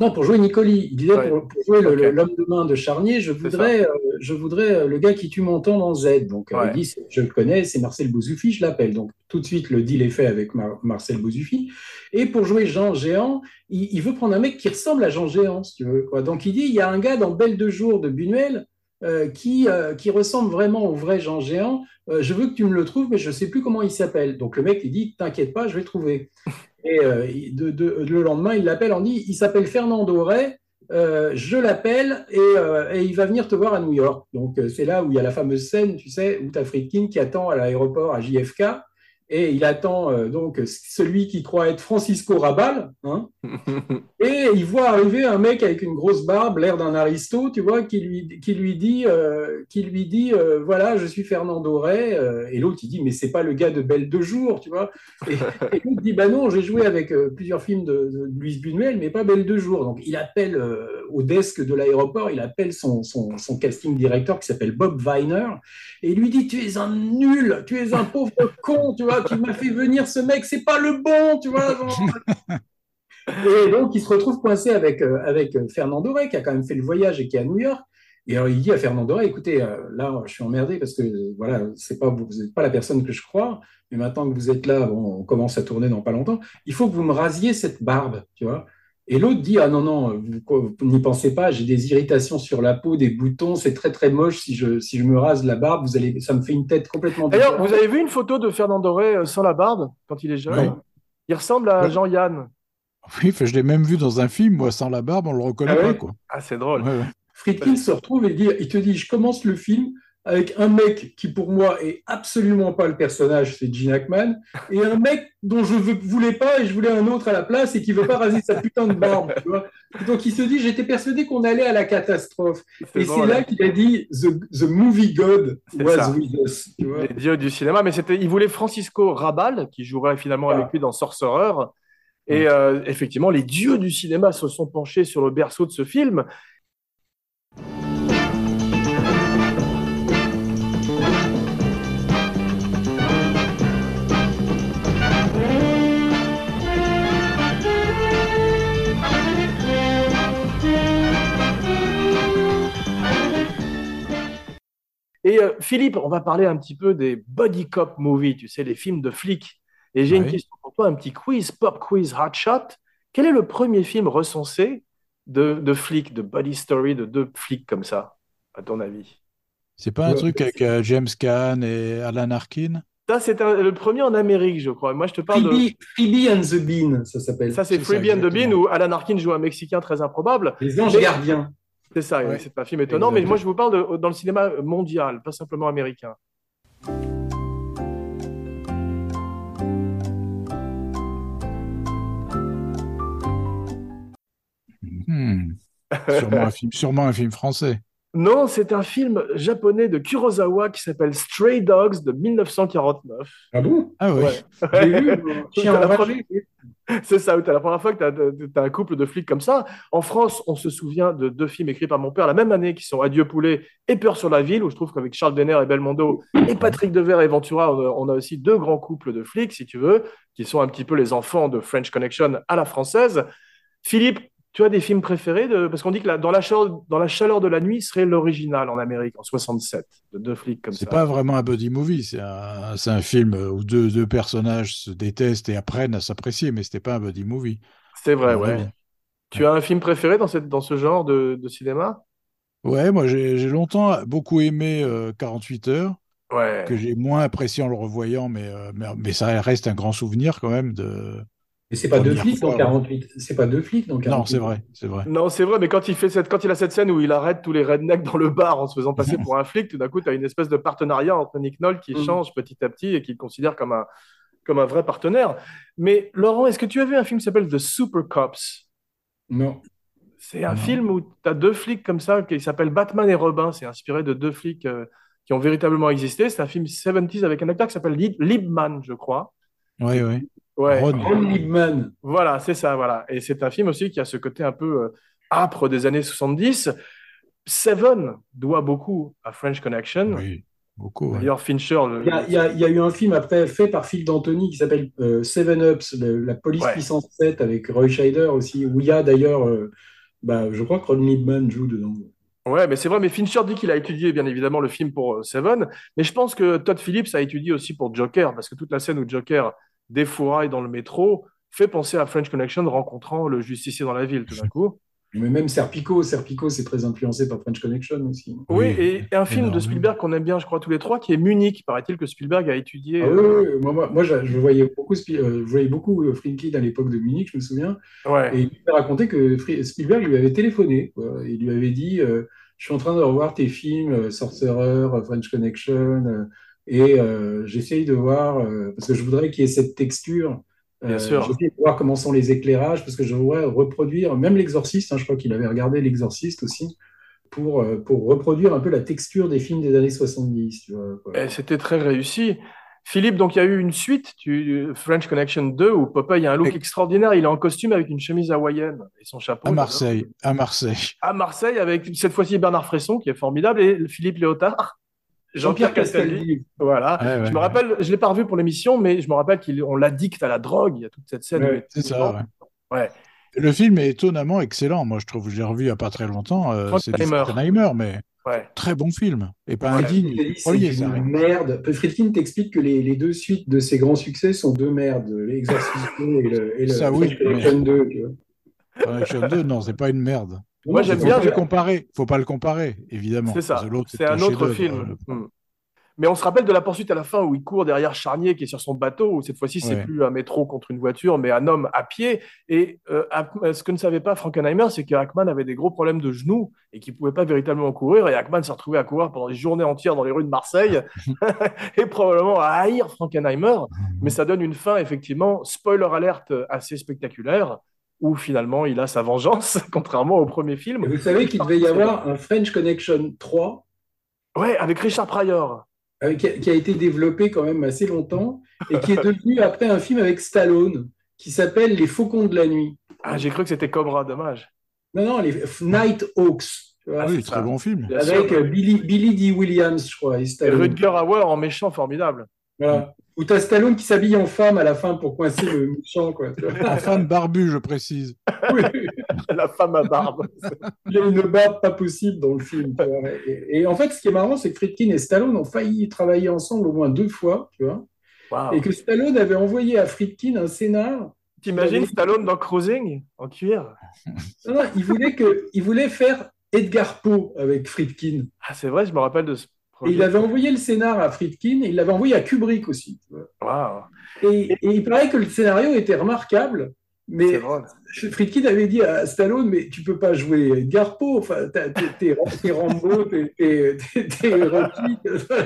Non, pour jouer Nicoli. Il disait, Ouais. pour, pour jouer l'homme de main de Charnier, je voudrais, euh, je voudrais euh, le gars qui tue Montand dans Z. Donc, euh, Ouais. il dit, je le connais, c'est Marcel Bozuffi, je l'appelle. Donc, tout de suite, le deal est fait avec Mar- Marcel Bozuffi. Et pour jouer Jean Géant, il, il veut prendre un mec qui ressemble à Jean Géant, si tu veux. Quoi. Donc, il dit, il y a un gars dans Belle de jour de Buñuel euh, qui, euh, qui ressemble vraiment au vrai Jean Géant. Euh, je veux que tu me le trouves, mais je ne sais plus comment il s'appelle. Donc, le mec, il dit, t'inquiète pas, je vais le trouver. Et il- de- de- le lendemain, il l'appelle, on dit, il s'appelle Fernando Ray. Euh, je l'appelle et, euh, il va venir te voir à New York. Donc, euh, c'est là où il y a la fameuse scène, tu sais, où tu as qui attend à l'aéroport à JFK et il attend euh, donc celui qui croit être Francisco Rabal. hein. et il voit arriver un mec avec une grosse barbe, l'air d'un aristo, tu vois, qui lui, qui lui dit, euh, qui lui dit euh, voilà, je suis Fernando. Euh, et l'autre, il dit, mais c'est pas le gars de Belle de jour, tu vois. Et, et l'autre dit, bah non, j'ai joué avec plusieurs films de, de Louise Buñuel, mais pas Belle de jour. Donc, il appelle au desk de l'aéroport, il appelle son, son, son casting directeur qui s'appelle Bob Weiner, et il lui dit, tu es un nul, tu es un pauvre con, tu vois, tu m'as fait venir ce mec, c'est pas le bon, tu vois. Et donc, il se retrouve coincé avec, euh, avec euh, Fernando Ray, qui a quand même fait le voyage et qui est à New York. Et alors, il dit à Fernando Ray, écoutez, euh, là, je suis emmerdé parce que, euh, voilà, c'est pas, vous n'êtes pas la personne que je crois, mais maintenant que vous êtes là, bon, on commence à tourner dans pas longtemps, il faut que vous me rasiez cette barbe, tu vois. Et l'autre dit, ah non, non, vous, vous n'y pensez pas, j'ai des irritations sur la peau, des boutons, c'est très, très moche si je, si je me rase la barbe, vous allez, ça me fait une tête complètement D'ailleurs, vous avez vu une photo de Fernando Ray euh, sans la barbe quand il est jeune? Oui. Il ressemble à Ouais. Jean-Yann. Oui, enfin, je l'ai même vu dans un film, moi, sans la barbe, on le reconnaît Ah ouais? pas, quoi. Ah, c'est drôle. Ouais, ouais. Friedkin se retrouve et dit, il te dit, je commence le film avec un mec qui pour moi est absolument pas le personnage, c'est Gene Hackman, et un mec dont je veux- voulais pas et je voulais un autre à la place et qui veut pas raser sa putain de barbe. tu vois. Donc il se dit, j'étais persuadé qu'on allait à la catastrophe. Et c'est là qu'il a dit, the, the movie God was ça. with us. tu vois. Les dieux du cinéma. Mais c'était, il voulait Francisco Rabal, qui jouerait finalement Ah. avec lui dans Sorcerer. Et euh, effectivement, les dieux du cinéma se sont penchés sur le berceau de ce film. Et euh, Philippe, on va parler un petit peu des body cop movies, tu sais, les films de flics. Et j'ai une question pour toi, un petit quiz, pop quiz hot shot. Quel est le premier film recensé de, de flics, de body story, de deux flics comme ça, à ton avis? C'est pas un Ouais, truc avec euh, James Caan et Alan Arkin? Ça, c'est un- le premier en Amérique, je crois. Moi, je te parle de. Freebie, Freebie and the Bean, ça s'appelle. Ça, c'est Freebie and the Bean, où Alan Arkin joue un Mexicain très improbable. Les anges gardiens. C'est ça, Ouais. c'est un film étonnant, mais moi, je vous parle de- dans le cinéma mondial, pas simplement américain. Hmm. Sûrement un film, sûrement un film français. Non, c'est un film japonais de Kurosawa qui s'appelle Stray Dogs de 1949. Ah bon? Ah oui. Ouais. Euh. C'est ça, où t'as la première fois que tu as, un couple de flics comme ça. En France, on se souvient de deux films écrits par mon père la même année qui sont Adieu poulet et Peur sur la ville, où je trouve qu'avec Charles Denner et Belmondo et Patrick Devers et Ventura, on a, on a aussi deux grands couples de flics, si tu veux, qui sont un petit peu les enfants de French Connection à la française. Philippe, tu as des films préférés de... Parce qu'on dit que la- dans, la chaleur, dans la chaleur de la nuit serait l'original en Amérique, en 67, de deux flics comme C'est ça. pas vraiment un buddy movie, c'est un, c'est un film où deux, deux personnages se détestent et apprennent à s'apprécier, mais c'était pas un buddy movie. C'est vrai, ouais. Tu as un film préféré dans, cette, dans ce genre de, de cinéma? Ouais, moi j'ai j'ai longtemps beaucoup aimé euh, 48 heures, Ouais. que j'ai moins apprécié en le revoyant, mais, euh, mais, mais ça reste un grand souvenir quand même de, Et c'est pas deux flics dans fois, 48. C'est pas deux flics dans 48. Non, c'est vrai, c'est vrai. Non, c'est vrai, mais quand il, fait cette, quand il a cette scène où il arrête tous les rednecks dans le bar en se faisant passer pour un flic, tout d'un coup, tu as une espèce de partenariat entre Nick Nolte qui Mm. change petit à petit et qui le considère comme un, comme un vrai partenaire. Mais Laurent, est-ce que tu as vu un film qui s'appelle The Super Cops? Non. C'est un Non. film où tu as deux flics comme ça qui s'appelle Batman et Robin. C'est inspiré de deux flics euh, qui ont véritablement existé. C'est un film 70s avec un acteur qui s'appelle Lib- Libman, je crois. Oui, oui. Ouais. Ron. Ron Liebman. Voilà, c'est ça, voilà. Et c'est un film aussi qui a ce côté un peu euh, âpre des années 70. Seven doit beaucoup à French Connection. Oui, beaucoup. ouais. D'ailleurs, Fincher, le- Il y, a, il y a- il y a eu un film après fait par Phil D'Antoni qui s'appelle euh, Seven Ups, le- la police Ouais. puissance 7 avec Roy Scheider aussi, où il y a d'ailleurs, euh, bah, je crois que Ron Liebman joue dedans. Ouais, mais c'est vrai, mais Fincher dit qu'il a étudié bien évidemment le film pour Seven, mais je pense que Todd Phillips a étudié aussi pour Joker, parce que toute la scène où Joker défouraille dans le métro fait penser à French Connection rencontrant le justicier dans la ville tout d'un coup. Mais même Serpico, Serpico, c'est très influencé par French Connection aussi. Oui, Oui, et, et un film de. Spielberg qu'on aime bien, je crois, tous les trois, qui est Munich. Paraît-il que Spielberg a étudié. Ah euh, oui, oui, moi, moi, moi, je, je voyais beaucoup, euh, je voyais beaucoup euh, Friedkin à l'époque de Munich, je me souviens, ouais. et il m'a raconté que Spielberg lui avait téléphoné. quoi. Il lui avait dit euh, Je suis en train de revoir tes films, euh, Sorcerer, euh, French Connection, euh, et euh, j'essaye de voir, euh, parce que je voudrais qu'il y ait cette texture. Bien sûr. J'essaye de voir comment sont les éclairages, parce que je voudrais reproduire, même l'exorciste, hein, je crois qu'il avait regardé l'exorciste aussi, pour, euh, pour reproduire un peu la texture des films des années 70. Tu vois, quoi. Et c'était très réussi. Philippe, donc il y a eu une suite, tu- French Connection 2, où Popeye a un look Et- extraordinaire. Il est en costume avec une chemise hawaïenne et son chapeau. À Marseille, à Marseille. À Marseille, avec cette fois-ci Bernard Fresson, qui est formidable, et Philippe Léotard. Jean-Pierre Castaldi. Voilà. Ouais, ouais, je me ouais. rappelle, je l'ai pas revu pour l'émission, mais je me rappelle qu'on l'addicte à la drogue. Il y a toute cette scène. où Ouais, il est C'est ça, ouais. Ouais. Le film est étonnamment excellent. Moi, je trouve, je l'ai revu il n'y a pas très longtemps. euh, c'est Frankenheimer. Mais Ouais. très bon film. Et pas indigne. C'est une merde. Friedkin t'explique que les, les deux suites de ses grands succès sont deux merdes, l'Exorcist 2 et le, et le Ça, oui, Connection 2. tu vois. Connection 2, non, c'est pas une merde. Moi, j'aime bien, Faut pas le comparer. Faut pas le comparer, évidemment. C'est ça. C'est un autre film. Hmm. Mais on se rappelle de la poursuite à la fin où il court derrière Charnier qui est sur son bateau, où cette fois-ci, c'est Ouais. plus un métro contre une voiture, mais un homme à pied. Et euh, Hack- ce que ne savait pas Frankenheimer, c'est que Hackman avait des gros problèmes de genoux et qu'il ne pouvait pas véritablement courir. Et Hackman s'est retrouvé à courir pendant des journées entières dans les rues de Marseille et probablement à haïr Frankenheimer. Mais ça donne une fin, effectivement, spoiler alerte assez spectaculaire, où finalement il a sa vengeance, contrairement au premier film. Et vous savez qu'il devait y avoir un French Connection 3 Ouais, avec Richard Pryor. euh, qui, a, qui a été développé quand même assez longtemps et qui est devenu après un film avec Stallone qui s'appelle Les Faucons de la Nuit. Ah, j'ai cru que c'était Cobra, dommage. Non, non, les Night Hawks. Ah, oui, c'est très ça. bon film. Avec sûr. euh, Billy, Billy D. Williams, je crois, et. Rutger Hauer en méchant formidable. Voilà. Où t'as Stallone qui s'habille en femme à la fin pour coincer le méchant, quoi. En femme barbue, je précise. Oui. La femme à barbe. Il a une barbe pas possible dans le film. tu vois. Et, et en fait, ce qui est marrant, c'est que Friedkin et Stallone ont failli travailler ensemble au moins deux fois, tu vois, et que Stallone avait envoyé à Friedkin un scénar. T'imagines Stallone dans Cruising en cuir? Non, non, il voulait que, il voulait faire Edgar Poe avec Friedkin. Ah, c'est vrai, je me rappelle de ce Et il avait envoyé le scénar à Friedkin et il l'avait envoyé à Kubrick aussi. Et, et il paraît que le scénario était remarquable, mais. Friedkin avait dit à Stallone, mais tu peux pas jouer Edgar Poe, enfin, t'es Rambo, t'es Rocky,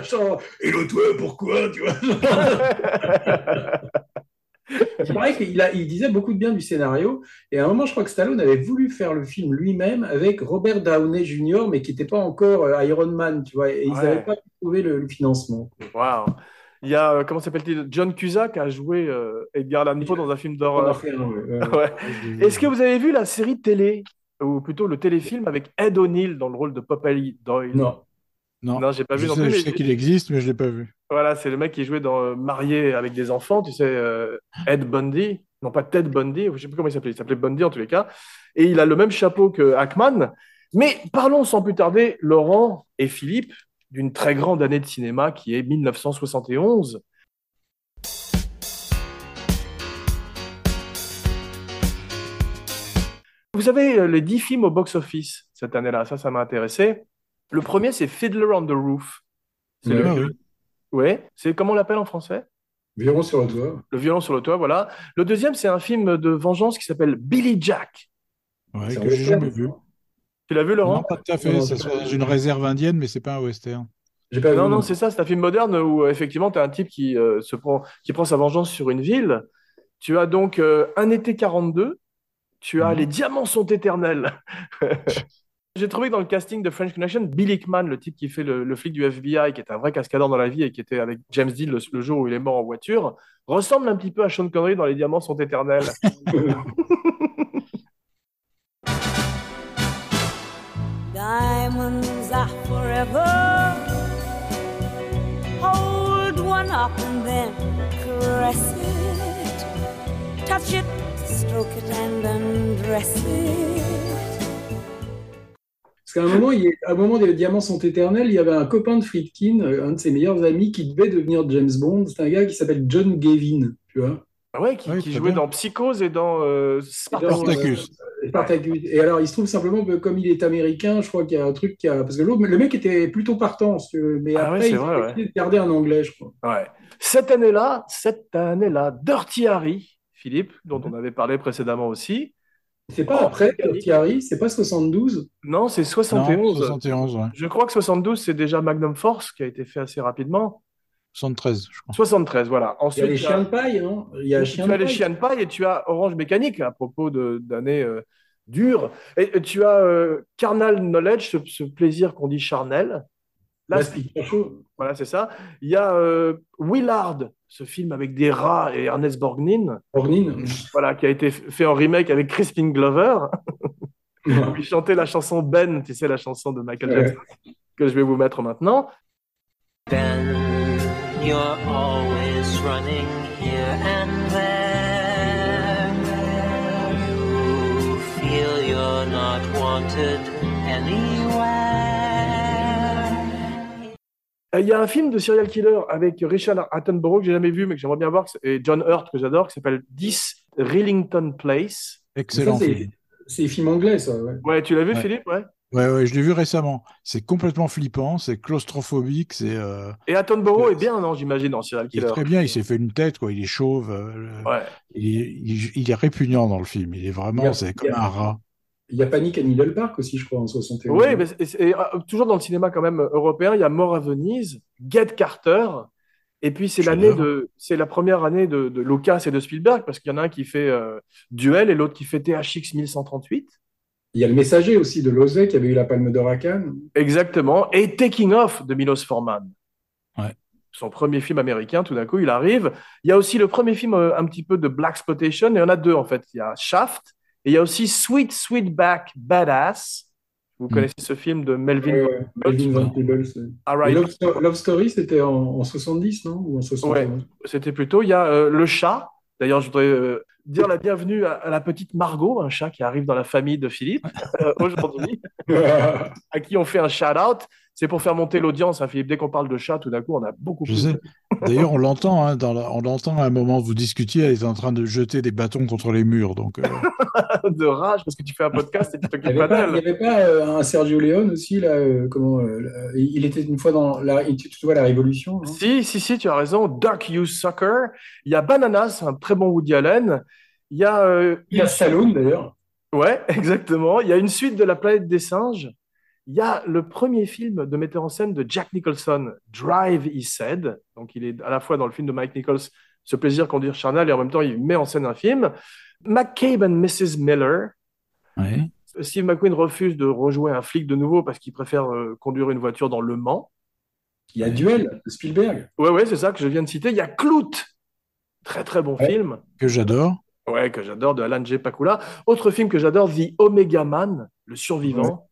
genre, et le toi, pourquoi, tu vois? Il paraît qu'il il disait beaucoup de bien du scénario, et à un moment, je crois que Stallone avait voulu faire le film lui-même avec Robert Downey Jr., mais qui n'était pas encore euh, Iron Man, tu vois, et ils Ouais. n'avaient pas pu trouver le, le financement. Waouh. Il y a, euh, comment s'appelle-t-il? John Cusack a joué euh, Edgar Allan Poe dans un film d'horreur. ouais. Ouais. Est-ce que vous avez vu la série télé, ou plutôt le téléfilm avec Ed O'Neill dans le rôle de Popeye Doyle? Non. Non, Non, j'ai pas vu je non sais, plus. je mais- sais qu'il existe, mais je l'ai pas vu. Voilà, c'est le mec qui jouait dans Marié avec des enfants, tu sais, euh, Ed Bundy, non pas Ted Bundy, je sais plus comment il s'appelait, il s'appelait Bundy en tous les cas, et il a le même chapeau que Hackman. Mais parlons sans plus tarder, Laurent et Philippe, d'une très grande année de cinéma qui est 1971. Vous avez euh, les 10 films au box-office cette année-là, ça, ça m'a intéressé. Le premier, c'est Fiddler on the Roof. C'est Ouais. le- Ah oui. Ouais, c'est comment on l'appelle en français? Violon sur le toit. Le violon sur le toit, voilà. Le deuxième, c'est un film de vengeance qui s'appelle Billy Jack. Ouais, C'est que j'ai jamais vu. Tu l'as vu, Laurent? Non, pas tout à fait. Non, pas- dans une réserve indienne, mais c'est pas un western. J'ai pas Non, vu. non, c'est ça, c'est un film moderne où euh, effectivement tu as un type qui, euh, se prend, qui prend sa vengeance sur une ville. Tu as donc euh, un été 42, tu as Mhm. Les Diamants sont éternels. J'ai trouvé que dans le casting de French Connection, Bill Hickman, le type qui fait le, le flic du FBI, qui est un vrai cascadeur dans la vie et qui était avec James Dean le, le jour où il est mort en voiture, ressemble un petit peu à Sean Connery dans Les Diamants sont éternels. Diamonds are forever. Hold one up and then caress it. Touch it, stroke it, and undress it. Parce qu'à un moment, il y a- à un moment, les diamants sont éternels. Il y avait un copain de Friedkin, euh, un de ses meilleurs amis, qui devait devenir James Bond. C'est un gars qui s'appelle John Gavin, tu vois. Ah ouais, qui, Oui, qui jouait bien. dans Psychose et dans euh, Spartacus. Euh. Et alors, il se trouve simplement que comme il est américain, je crois qu'il y a un truc qui a... Parce que l'autre, le mec était plutôt partant, si tu veux. mais Ah après, ouais, c'est il vrai, a ouais. garder un anglais, je crois. Ouais. Cette année-là, cette année-là, Dirty Harry, Philippe, dont on avait parlé précédemment aussi. C'est pas Oh, après c'est Thierry, c'est pas 72. Non, c'est Non, 71. 71, ouais. Je crois que 72, c'est déjà Magnum Force qui a été fait assez rapidement. 73, je crois. 73, voilà. Il y Ensuite, a les tu as- chiens de paille, non Il y a tu Chien as les chiens de paille et tu as Orange Mécanique à propos de- d'années euh, dures. Et, et tu as euh, Carnal Knowledge, ce, ce plaisir qu'on dit charnel. Là, Là, c'est- chaud. voilà, c'est ça. Il y a euh, Willard, ce film avec des rats et Ernest Borgnine, voilà, qui a été fait en remake avec Crispin Glover. Il chantait la chanson Ben, tu sais, la chanson de Michael Ouais. Jackson, que je vais vous mettre maintenant. Ben, you're always running Il y a un film de serial killer avec Richard Attenborough que j'ai jamais vu, mais que j'aimerais bien voir, et John Hurt que j'adore, qui s'appelle 10 Rillington Place. Excellent c'est- film. Anglais, ça. ouais. Ouais, tu l'as vu, Ouais. Philippe Ouais? Ouais, ouais, je l'ai vu récemment. C'est complètement flippant, c'est claustrophobique, c'est euh, Et Attenborough Ouais. est bien, non, j'imagine, en serial il est killer. très bien. Il s'est fait une tête, quoi. Il est chauve. euh, il, est, il- il est répugnant dans le film. Il est vraiment, c'est comme un rat. Il y a Panic à Needle Park aussi, je crois, en 71. Oui, mais c'est- c'est- et, euh, toujours dans le cinéma quand même européen, il y a Mort à Venise, Get Carter, et puis c'est l'année de, c'est la première année de, de Lucas et de Spielberg, parce qu'il y en a un qui fait euh, Duel et l'autre qui fait THX 1138. Il y a le messager aussi de Lozé qui avait eu la Palme d'Or à Cannes. Exactement. Et Taking Off de Milos Forman. Ouais. Son premier film américain, tout d'un coup, il arrive. Il y a aussi le premier film euh, un petit peu de Black Spotation, et il y en a deux en fait. Il y a Shaft, et il y a aussi Sweet Sweetback Badass. Vous Mm. connaissez ce film de Melvin Euh, Van Melvin Van Peebles. Peebles. Et Love, Sto- Love Story, c'était en, en 70, non? Ou en 71 C'était plutôt. Il y a euh, le chat. D'ailleurs, je voudrais euh, dire la bienvenue à, à la petite Margot, un chat qui arrive dans la famille de Philippe euh, aujourd'hui, à qui on fait un shout-out. C'est pour faire monter l'audience, hein, Philippe. Dès qu'on parle de chat, tout d'un coup, on a beaucoup Je plus sais. de- D'ailleurs, on l'entend, hein, dans la- on l'entend à un moment où vous discutiez, elle est en train de jeter des bâtons contre les murs. Donc, euh, de rage parce que tu fais un podcast et tu t'occupes n'y pas pas, il y d'elle. avait pas, euh, un Sergio Leone aussi, là, euh, comment, euh, là, il était une fois dans la, tu, tu vois, la Révolution. non Si, si, si, tu as raison. Duck, You Sucker. Il y a Bananas, un très bon Woody Allen. Il y a. euh, Il y a Stallone d'ailleurs. Ouais, exactement. Il y a une suite de La planète des singes. Il y a le premier film de metteur en scène de Jack Nicholson, Drive, He Said. Donc, il est à la fois dans le film de Mike Nichols, ce plaisir conduire charnel, et en même temps, il met en scène un film. McCabe and Mrs. Miller. ouais. Steve McQueen refuse de rejouer un flic de nouveau parce qu'il préfère euh, conduire une voiture dans Le Mans. Il y a Duel de Spielberg. Ouais, ouais, c'est ça que je viens de citer. Il y a Clout. Très, très bon Ouais. film. que j'adore. Ouais, que j'adore, de Alan J. Pakula. Autre film que j'adore, The Omega Man, Le Survivant.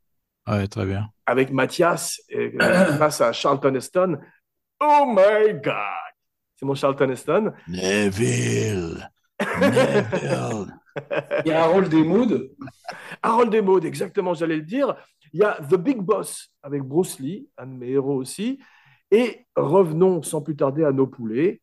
Ouais, très bien. avec Mathias et, euh, face à Charlton Heston. Oh my God! C'est mon Charlton Heston. Neville. Neville. Il y a Harold Desmaudes. Harold Desmaudes, exactement, j'allais le dire. Il y a The Big Boss avec Bruce Lee, un de mes héros aussi. Et revenons sans plus tarder à nos poulets.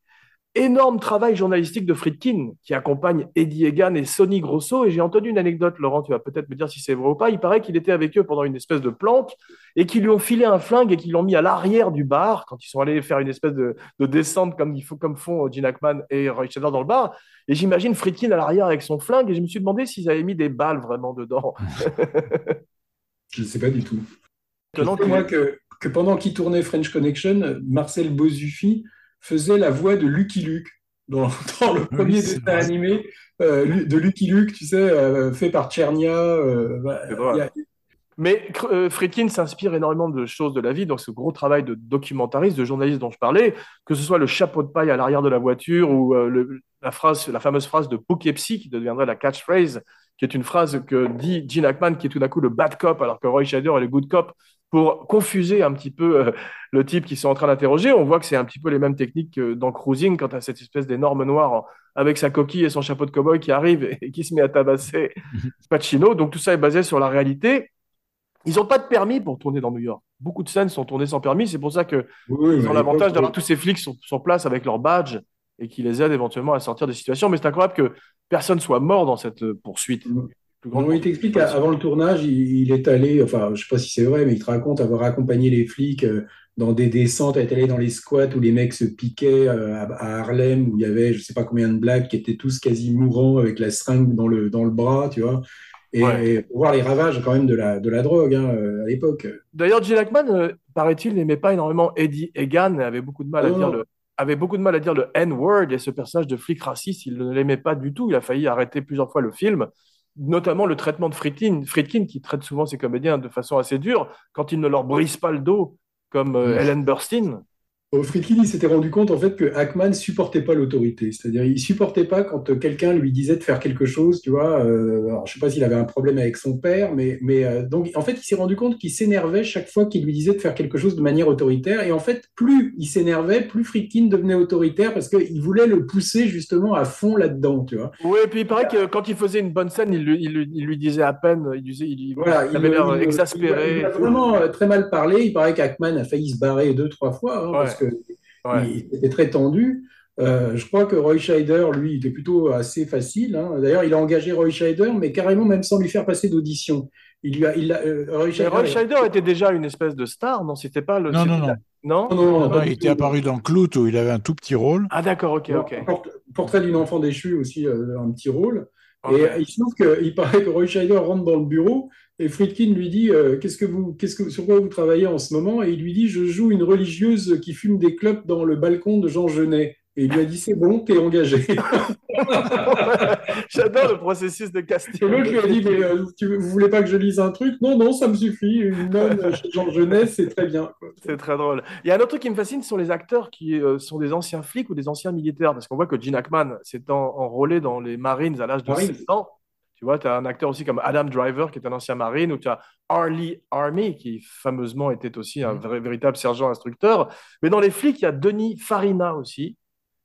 Énorme travail journalistique de Friedkin qui accompagne Eddie Egan et Sonny Grosso. Et j'ai entendu une anecdote, Laurent, tu vas peut-être me dire si c'est vrai ou pas. Il paraît qu'il était avec eux pendant une espèce de planque et qu'ils lui ont filé un flingue et qu'ils l'ont mis à l'arrière du bar quand ils sont allés faire une espèce de, de descente comme, il faut, comme font Gene Hackman et Roy Scheider dans le bar. Et j'imagine Friedkin à l'arrière avec son flingue et je me suis demandé s'ils avaient mis des balles vraiment dedans. Je ne sais pas du tout. Je que, que pendant qu'il tournait French Connection, Marcel Bozufi faisait la voix de Lucky Luke dans, dans le premier c'est dessin animé euh, de Lucky Luke, tu sais, euh, fait par Tchernia. euh, a- Mais Friedkin s'inspire énormément de choses de la vie, donc ce gros travail de documentariste, de journaliste dont je parlais, que ce soit le chapeau de paille à l'arrière de la voiture ou le- la, phrase, la fameuse phrase de Poughkeepsie qui deviendrait la catchphrase, qui est une phrase que dit Gene Hackman, qui est tout d'un coup le bad cop, alors que Roy Scheider est le good cop, pour confuser un petit peu euh, le type qu'ils sont en train d'interroger. On voit que c'est un petit peu les mêmes techniques que dans Cruising, quand as cette espèce d'énorme noir en- avec sa coquille et son chapeau de cow-boy qui arrive et qui se met à tabasser Pacino. Donc tout ça est basé sur la réalité. Ils n'ont pas de permis pour tourner dans New York. Beaucoup de scènes sont tournées sans permis. C'est pour ça Oui, mais ont à l'avantage d'avoir tous ces flics sur, sur place avec leur badge et qui les aident éventuellement à sortir des situations. Mais c'est incroyable que personne soit mort dans cette euh, poursuite. Non, il t'explique, avant le tournage, il, il est allé, enfin, je sais pas si c'est vrai, mais il te raconte avoir accompagné les flics euh, dans des descentes, être allé dans les squats où les mecs se piquaient euh, à, à Harlem, où il y avait je sais pas combien de blacks qui étaient tous quasi mourants avec la seringue dans le, dans le bras, tu vois. Et, Ouais. et pour voir les ravages quand même de la, de la drogue hein, euh, à l'époque. D'ailleurs, Hackman, euh, paraît-il, n'aimait pas énormément Eddie Egan avait beaucoup de mal à Oh. dire le avait beaucoup de mal à dire le N-word et ce personnage de flic raciste, il ne l'aimait pas du tout. Il a failli arrêter plusieurs fois le film, notamment le traitement de Friedkin, Friedkin qui traite souvent ses comédiens de façon assez dure quand il ne leur brise pas le dos, comme euh, Mm. Ellen Burstyn. Au Friedkin, il s'était rendu compte en fait que Hackman supportait pas l'autorité, c'est-à-dire il supportait pas quand euh, quelqu'un lui disait de faire quelque chose, tu vois. euh, alors je sais pas s'il avait un problème avec son père, mais mais euh, donc en fait il s'est rendu compte qu'il s'énervait chaque fois qu'il lui disait de faire quelque chose de manière autoritaire, et en fait plus il s'énervait, plus Friedkin devenait autoritaire parce qu'il voulait le pousser justement à fond là-dedans, tu vois. Oui, et puis il paraît que quand il faisait une bonne scène, il, lui- il lui- il lui disait à peine, il, disait, il, Voilà, il avait l'air exaspéré. Il, a vraiment euh, très mal parlé. Il paraît qu'Hackman a failli se barrer deux, trois fois, hein, Ouais. parce que Ouais. il était très tendu. Euh, je crois que Roy Scheider, lui, était plutôt assez facile. hein. D'ailleurs, il a engagé Roy Scheider, mais carrément même sans lui faire passer d'audition. Il lui a, il a- euh, Roy Mais Scheider, Roy Scheider était déjà une espèce de star, non? C'était pas le. Non, non, non. la- Non? Non, non, il était apparu dans Clout où il avait un tout petit rôle. Ah d'accord, ok, ok. Port- Portrait d'une enfant déchue aussi, euh, un petit rôle. Et euh, il se trouve qu'il paraît que Roy Scheider rentre dans le bureau et Friedkin lui dit euh, qu'est-ce que vous, qu'est-ce que, sur quoi vous travaillez en ce moment? Et il lui dit je joue une religieuse qui fume des clopes dans le balcon de Jean Genet. Et il lui a dit c'est bon, t'es engagé. J'adore le processus de casting. Et l'autre lui a dit mais euh, tu, vous voulez pas que je lise un truc? Non, non, ça me suffit. Une nonne chez Jean Genet, c'est très bien. C'est très drôle. Il y a un autre truc qui me fascine, ce sont les acteurs qui euh, sont des anciens flics ou des anciens militaires. Parce qu'on voit que Gene Hackman s'est en- enrôlé dans les Marines à l'âge de Marines. 16 ans. Tu vois, tu as un acteur aussi comme Adam Driver, qui est un ancien Marine, ou tu as Harley Army, qui fameusement était aussi un vrai- véritable sergent instructeur. Mais dans les flics, il y a Denis Farina aussi,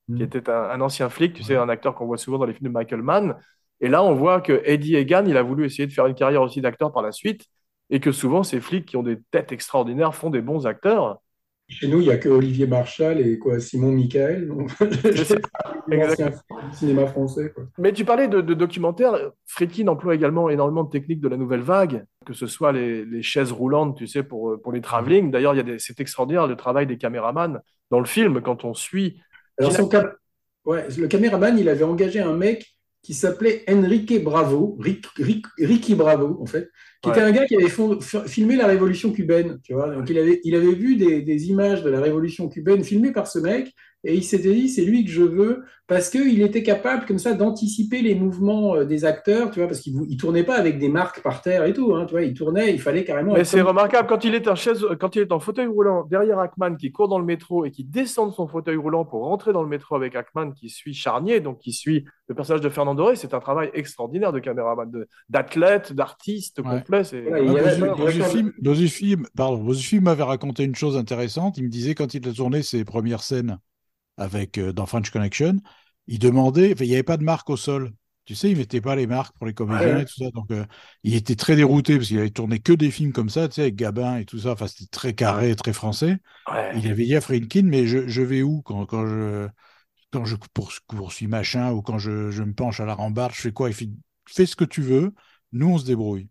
qui Mhm. était un, un ancien flic, tu sais, un acteur qu'on voit souvent dans les films de Michael Mann. Et là, on voit que Eddie Egan, il a voulu essayer de faire une carrière aussi d'acteur par la suite, et que souvent, ces flics qui ont des têtes extraordinaires font des bons acteurs. Chez nous, il n'y a que Olivier Marchal et quoi, Simon Michael. Du cinéma français. Quoi. Mais tu parlais de, de documentaires. Friedkin emploie également énormément de techniques de la nouvelle vague, que ce soit les, les chaises roulantes, tu sais, pour, pour les travelling. D'ailleurs, c'est extraordinaire le travail des caméramans dans le film quand on suit. Alors, son ouais, le caméraman, il avait engagé un mec qui s'appelait Enrique Bravo, Rick- Rick- Ricky Bravo, en fait, qui était un gars qui avait filmé la révolution cubaine, tu vois. Donc, il avait, il avait vu des, des images de la révolution cubaine filmées par ce mec, et il s'était dit, c'est lui que je veux, parce qu'il était capable, comme ça, d'anticiper les mouvements euh, des acteurs, tu vois, parce qu'il il tournait pas avec des marques par terre et tout, hein, tu vois, il tournait, il fallait carrément Mais c'est comme- remarquable quand il est en chaise, quand il est en fauteuil roulant derrière Hackman qui court dans le métro et qui descend de son fauteuil roulant pour rentrer dans le métro avec Hackman qui suit Charnier, donc qui suit le personnage de Fernand Doré. C'est un travail extraordinaire de caméraman, d'athlète, d'artiste Ouais. complet. C'est Voilà, il y Ah, avait- Bozu- il y avait- Bozufi- Bozufi, pardon, Bozufi m'avait raconté une chose intéressante. Il me disait quand il a tourné ses premières scènes avec, euh, dans French Connection, il demandait, il n'y avait pas de marque au sol. Tu sais, il mettait pas les marques pour les comédiens Ouais. et tout ça. Donc, euh, il était très dérouté parce qu'il avait tourné que des films comme ça, tu sais, avec Gabin et tout ça. Enfin, c'était très carré, très français. Ouais. Il avait dit à Friedkin, mais je, je vais où quand, quand je, quand je pour- poursuis machin ou quand je, je me penche à la rambarde, je fais quoi? Il fait fais ce que tu veux, nous on se débrouille.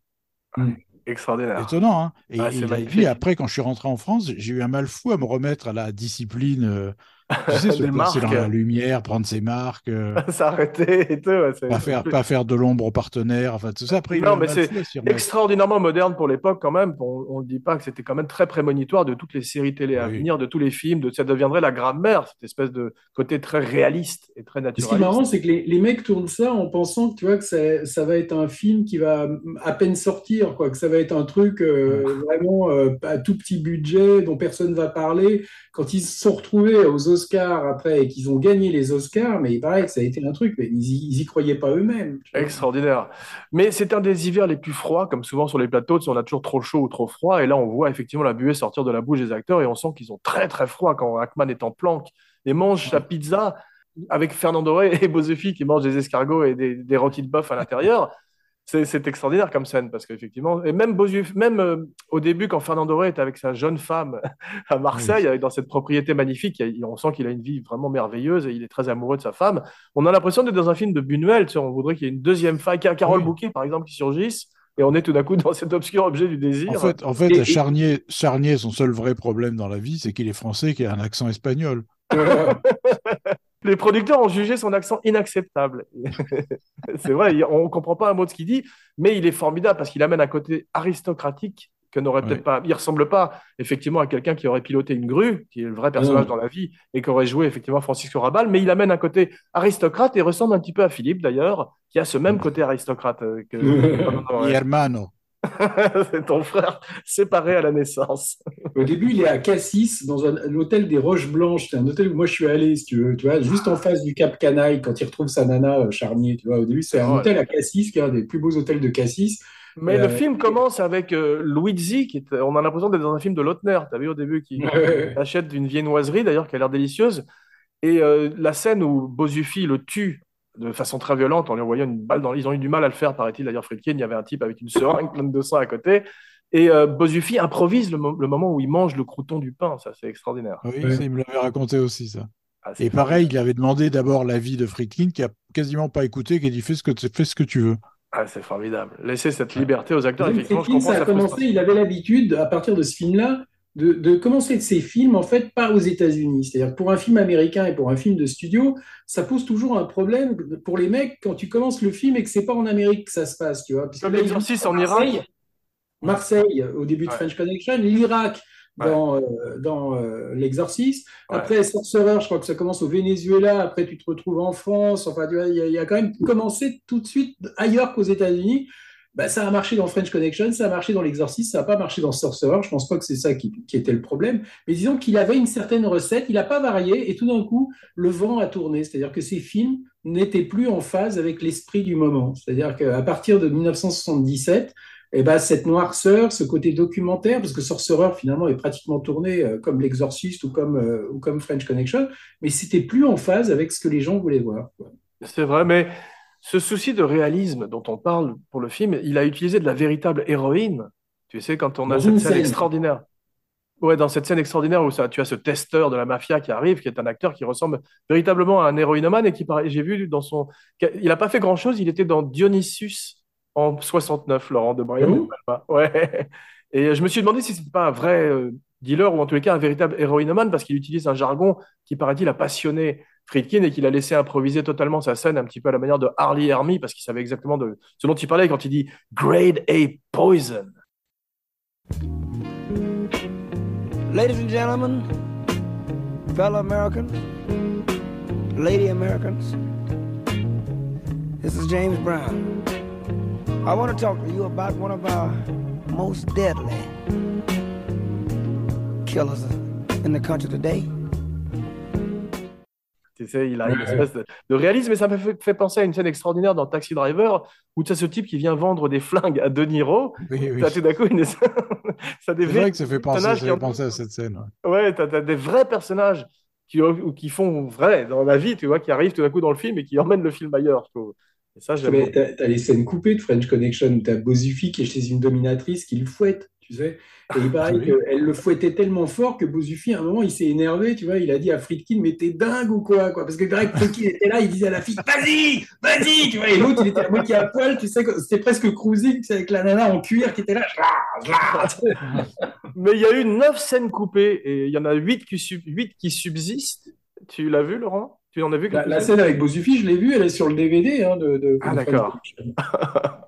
Extraordinaire. Étonnant, hein? Et, Ah, et c'est il a magnifique. dit après, quand je suis rentré en France, j'ai eu un mal fou à me remettre à la discipline, euh, tu sais, se placer dans la lumière, prendre ses marques, euh, S'arrêter et tout. ouais, pas faire, pas faire de l'ombre au partenaire, enfin tout ça. Après, il a Non, mais c'est extraordinairement moderne pour l'époque quand même. On ne dit pas que c'était quand même très prémonitoire de toutes les séries télé à Oui. venir, de tous les films, de ça deviendrait la grammaire, cette espèce de côté très réaliste et très Ce qui est marrant, c'est que les, les mecs tournent ça en pensant que tu vois que ça, ça va être un film qui va à peine sortir, quoi, que ça va être un truc euh, vraiment euh, à tout petit budget dont personne va parler. Quand ils se sont retrouvés aux Oscars après et qu'ils ont gagné les Oscars, mais il paraît que ça a été un truc, mais ils ils y croyaient pas eux-mêmes. Extraordinaire. Mais c'est un des hivers les plus froids, comme souvent sur les plateaux, on a toujours trop chaud ou trop froid. Et là, on voit effectivement la buée sortir de la bouche des acteurs et on sent qu'ils ont très très froid quand Hackman est en planque et mange sa pizza avec Fernando Rey et Bozefi qui mangent des escargots et des, des rôtis de bœuf à l'intérieur. C'est extraordinaire comme scène parce qu'effectivement, et même, même euh, au début, quand Fernando Rey est avec sa jeune femme à Marseille, dans cette propriété magnifique, il on sent qu'il a une vie vraiment merveilleuse et il est très amoureux de sa femme. On a l'impression d'être dans un film de Buñuel, tu sais, on voudrait qu'il y ait une deuxième faille, Carole Oui. Bouquet par exemple, qui surgisse, et on est tout d'un coup dans cet obscur objet du désir. En fait, en fait Et- Charnier, Charnier, son seul vrai problème dans la vie, c'est qu'il est français, qu'il a un accent espagnol. Les producteurs ont jugé son accent inacceptable. C'est vrai, on ne comprend pas un mot de ce qu'il dit, mais il est formidable parce qu'il amène un côté aristocratique que n'aurait peut-être Ouais. pas. Il ressemble pas effectivement à quelqu'un qui aurait piloté une grue, qui est le vrai personnage dans la vie, et qui aurait joué effectivement Francisco Rabal, mais il amène un côté aristocrate et ressemble un petit peu à Philippe d'ailleurs, qui a ce même côté aristocrate euh, que. Hermano. C'est ton frère séparé à la naissance. Au début, il est à Cassis, dans un, l'hôtel des Roches Blanches. C'est un hôtel où moi je suis allé, si tu veux, tu vois, juste en face du Cap Canaille, quand il retrouve sa nana euh, Charnier. Tu vois, au début, c'est un Ouais. hôtel à Cassis, qui est un des plus beaux hôtels de Cassis. Mais le euh, film commence avec euh, Luigi, qui est, on a l'impression d'être dans un film de Lautner. Tu as vu au début qui achète une viennoiserie d'ailleurs qui a l'air délicieuse. Et euh, la scène où Bozufi le tue de façon très violente en lui envoyant une balle dans Ils ont eu du mal à le faire, paraît-il. D'ailleurs, Friedkin, il y avait un type avec une seringue pleine de sang à côté. Et euh, Bozufi improvise le, mo- le moment où il mange le crouton du pain. Ça, c'est extraordinaire. Oui, Ouais. ça, il me l'avait raconté aussi, ça. Ah, Et pareil, il avait demandé d'abord l'avis de Friedkin, qui a quasiment pas écouté, qui a dit fais ce que, fais ce que tu veux. Ah, c'est formidable. Laisser cette liberté aux acteurs, effectivement, je Friedkin, comprends ça a commencé, il avait l'habitude, à partir de ce film-là, de, de commencer ses films, en fait, pas aux États-Unis. C'est-à-dire que pour un film américain et pour un film de studio, ça pose toujours un problème pour les mecs quand tu commences le film et que c'est pas en Amérique que ça se passe, tu vois. Comme l'exorciste en Irak. Marseille, au début de. French Connection, l'Irak Ouais. dans, euh, dans euh, L'Exorciste. Ouais. Après, Sorcerer, je crois que ça commence au Venezuela. Après, tu te retrouves en France. Enfin, il y, y a quand même commencé tout de suite ailleurs qu'aux États-Unis. Bah, ça a marché dans French Connection, ça a marché dans L'Exorciste, ça n'a pas marché dans Sorcerer. Je pense pas que c'est ça qui, était le problème. Mais disons qu'il avait une certaine recette, il n'a pas varié, et tout d'un coup, le vent a tourné. C'est-à-dire que ces films n'étaient plus en phase avec l'esprit du moment. C'est-à-dire qu'à partir de 1977, eh ben, cette noirceur, ce côté documentaire, parce que Sorcerer finalement est pratiquement tourné euh, comme L'Exorciste ou comme, euh, ou comme French Connection, mais c'était plus en phase avec ce que les gens voulaient voir. C'est vrai, mais ce souci de réalisme dont on parle pour le film, il a utilisé de la véritable héroïne. Tu sais, quand on a Dans cette scène scène. extraordinaire. Ouais, dans cette scène extraordinaire où ça, tu as ce testeur de la mafia qui arrive, qui est un acteur qui ressemble véritablement à un héroïnomane et qui, j'ai vu dans son. Il n'a pas fait grand-chose, il était dans Dionysus en 69, Laurent de Brian. Ah Palma. Ouais. Et je me suis demandé si c'était pas un vrai euh, dealer ou en tous les cas un véritable héroïnomane parce qu'il utilise un jargon qui, paraît-il, a passionné Friedkin et qu'il a laissé improviser totalement sa scène un petit peu à la manière de Harley Hermy parce qu'il savait exactement de ce dont il parlait quand il dit Grade A Poison. Ladies and gentlemen, fellow Americans, lady Americans, this is James Brown. I want to talk to you about one of our most deadly killers in the country today. Tu sais, il a une espèce de, de réalisme, et ça me fait, fait penser à une scène extraordinaire dans Taxi Driver où tu as ce type qui vient vendre des flingues à De Niro. Oui, tout d'un coup une... ça des vrai que ça fait penser, ça fait ont- penser à cette scène. ouais. Ouais, t'as, t'as des vrais personnages qui, ou qui font vrai dans la vie, tu vois, qui arrivent tout d'un coup dans le film et qui emmènent le film ailleurs, je trouve. Et ça, j'aime t'as, t'as les scènes coupées de French Connection où t'as Bozufi qui est chez une dominatrice qui le fouette. Tu sais. Et il paraît Oui. qu'elle le fouettait tellement fort que Bozufi, à un moment, il s'est énervé, tu vois. Il a dit à Friedkin, mais t'es dingue ou quoi, quoi Parce que que Friedkin était là, il disait à la fille, vas-y, vas-y, tu vois. Et l'autre, il était à moitié à poil, tu sais, c'était presque cruising, tu sais, avec la nana en cuir qui était là. Mais il y a eu neuf scènes coupées et il y en a huit qui, sub- qui subsistent. Tu l'as vu, Laurent? Tu en as vu La, la scène avec Bozufi, je l'ai vue, elle est sur le DVD hein, de, de- Ah, d'accord.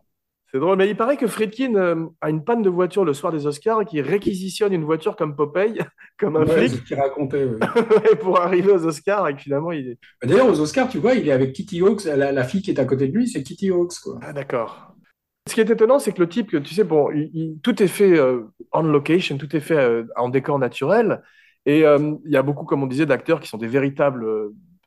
C'est drôle, mais il paraît que Friedkin euh, a une panne de voiture le soir des Oscars et qu'il réquisitionne une voiture comme Popeye, comme un Ouais, flic, ce qu'il racontait. ouais. pour arriver aux Oscars et que finalement il est. D'ailleurs, aux Oscars, tu vois, il est avec Kitty Hawks, la, la fille qui est à côté de lui, c'est Kitty Hawks, quoi. Ah, d'accord. Ce qui est étonnant, c'est que le type, tu sais, bon, il- il- tout est fait euh, on location, tout est fait euh, en décor naturel. Et euh, il y a beaucoup, comme on disait, d'acteurs qui sont des véritables,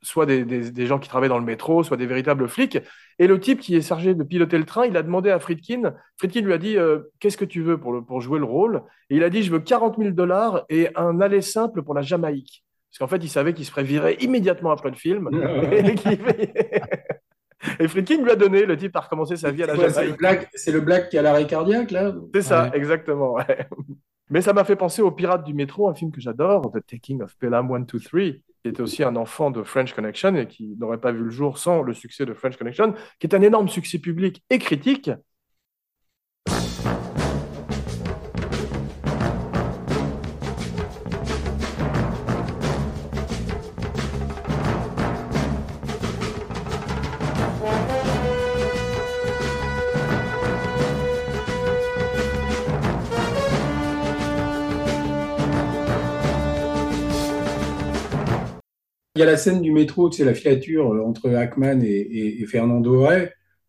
soit des, des- des gens qui travaillent dans le métro, soit des véritables flics. Et le type qui est chargé de piloter le train, il a demandé à Friedkin, Friedkin lui a dit, euh, qu'est-ce que tu veux pour, le, pour jouer le rôle? Et il a dit, je veux 40 000 dollars et un aller simple pour la Jamaïque. Parce qu'en fait, il savait qu'il se ferait virer immédiatement après le film. Et, Friedkin lui a donné, le type a recommencé sa vie à la Ouais, Jamaïque. c'est le black qui a l'arrêt cardiaque, là? C'est ça, Ouais. exactement. ouais. Mais ça m'a fait penser aux Pirates du métro, un film que j'adore, The Taking of Pelham 123, qui était aussi un enfant de French Connection et qui n'aurait pas vu le jour sans le succès de French Connection, qui est un énorme succès public et critique. Il y a la scène du métro, tu sais, la filature euh, entre Hackman et, et- et Fernando Ray.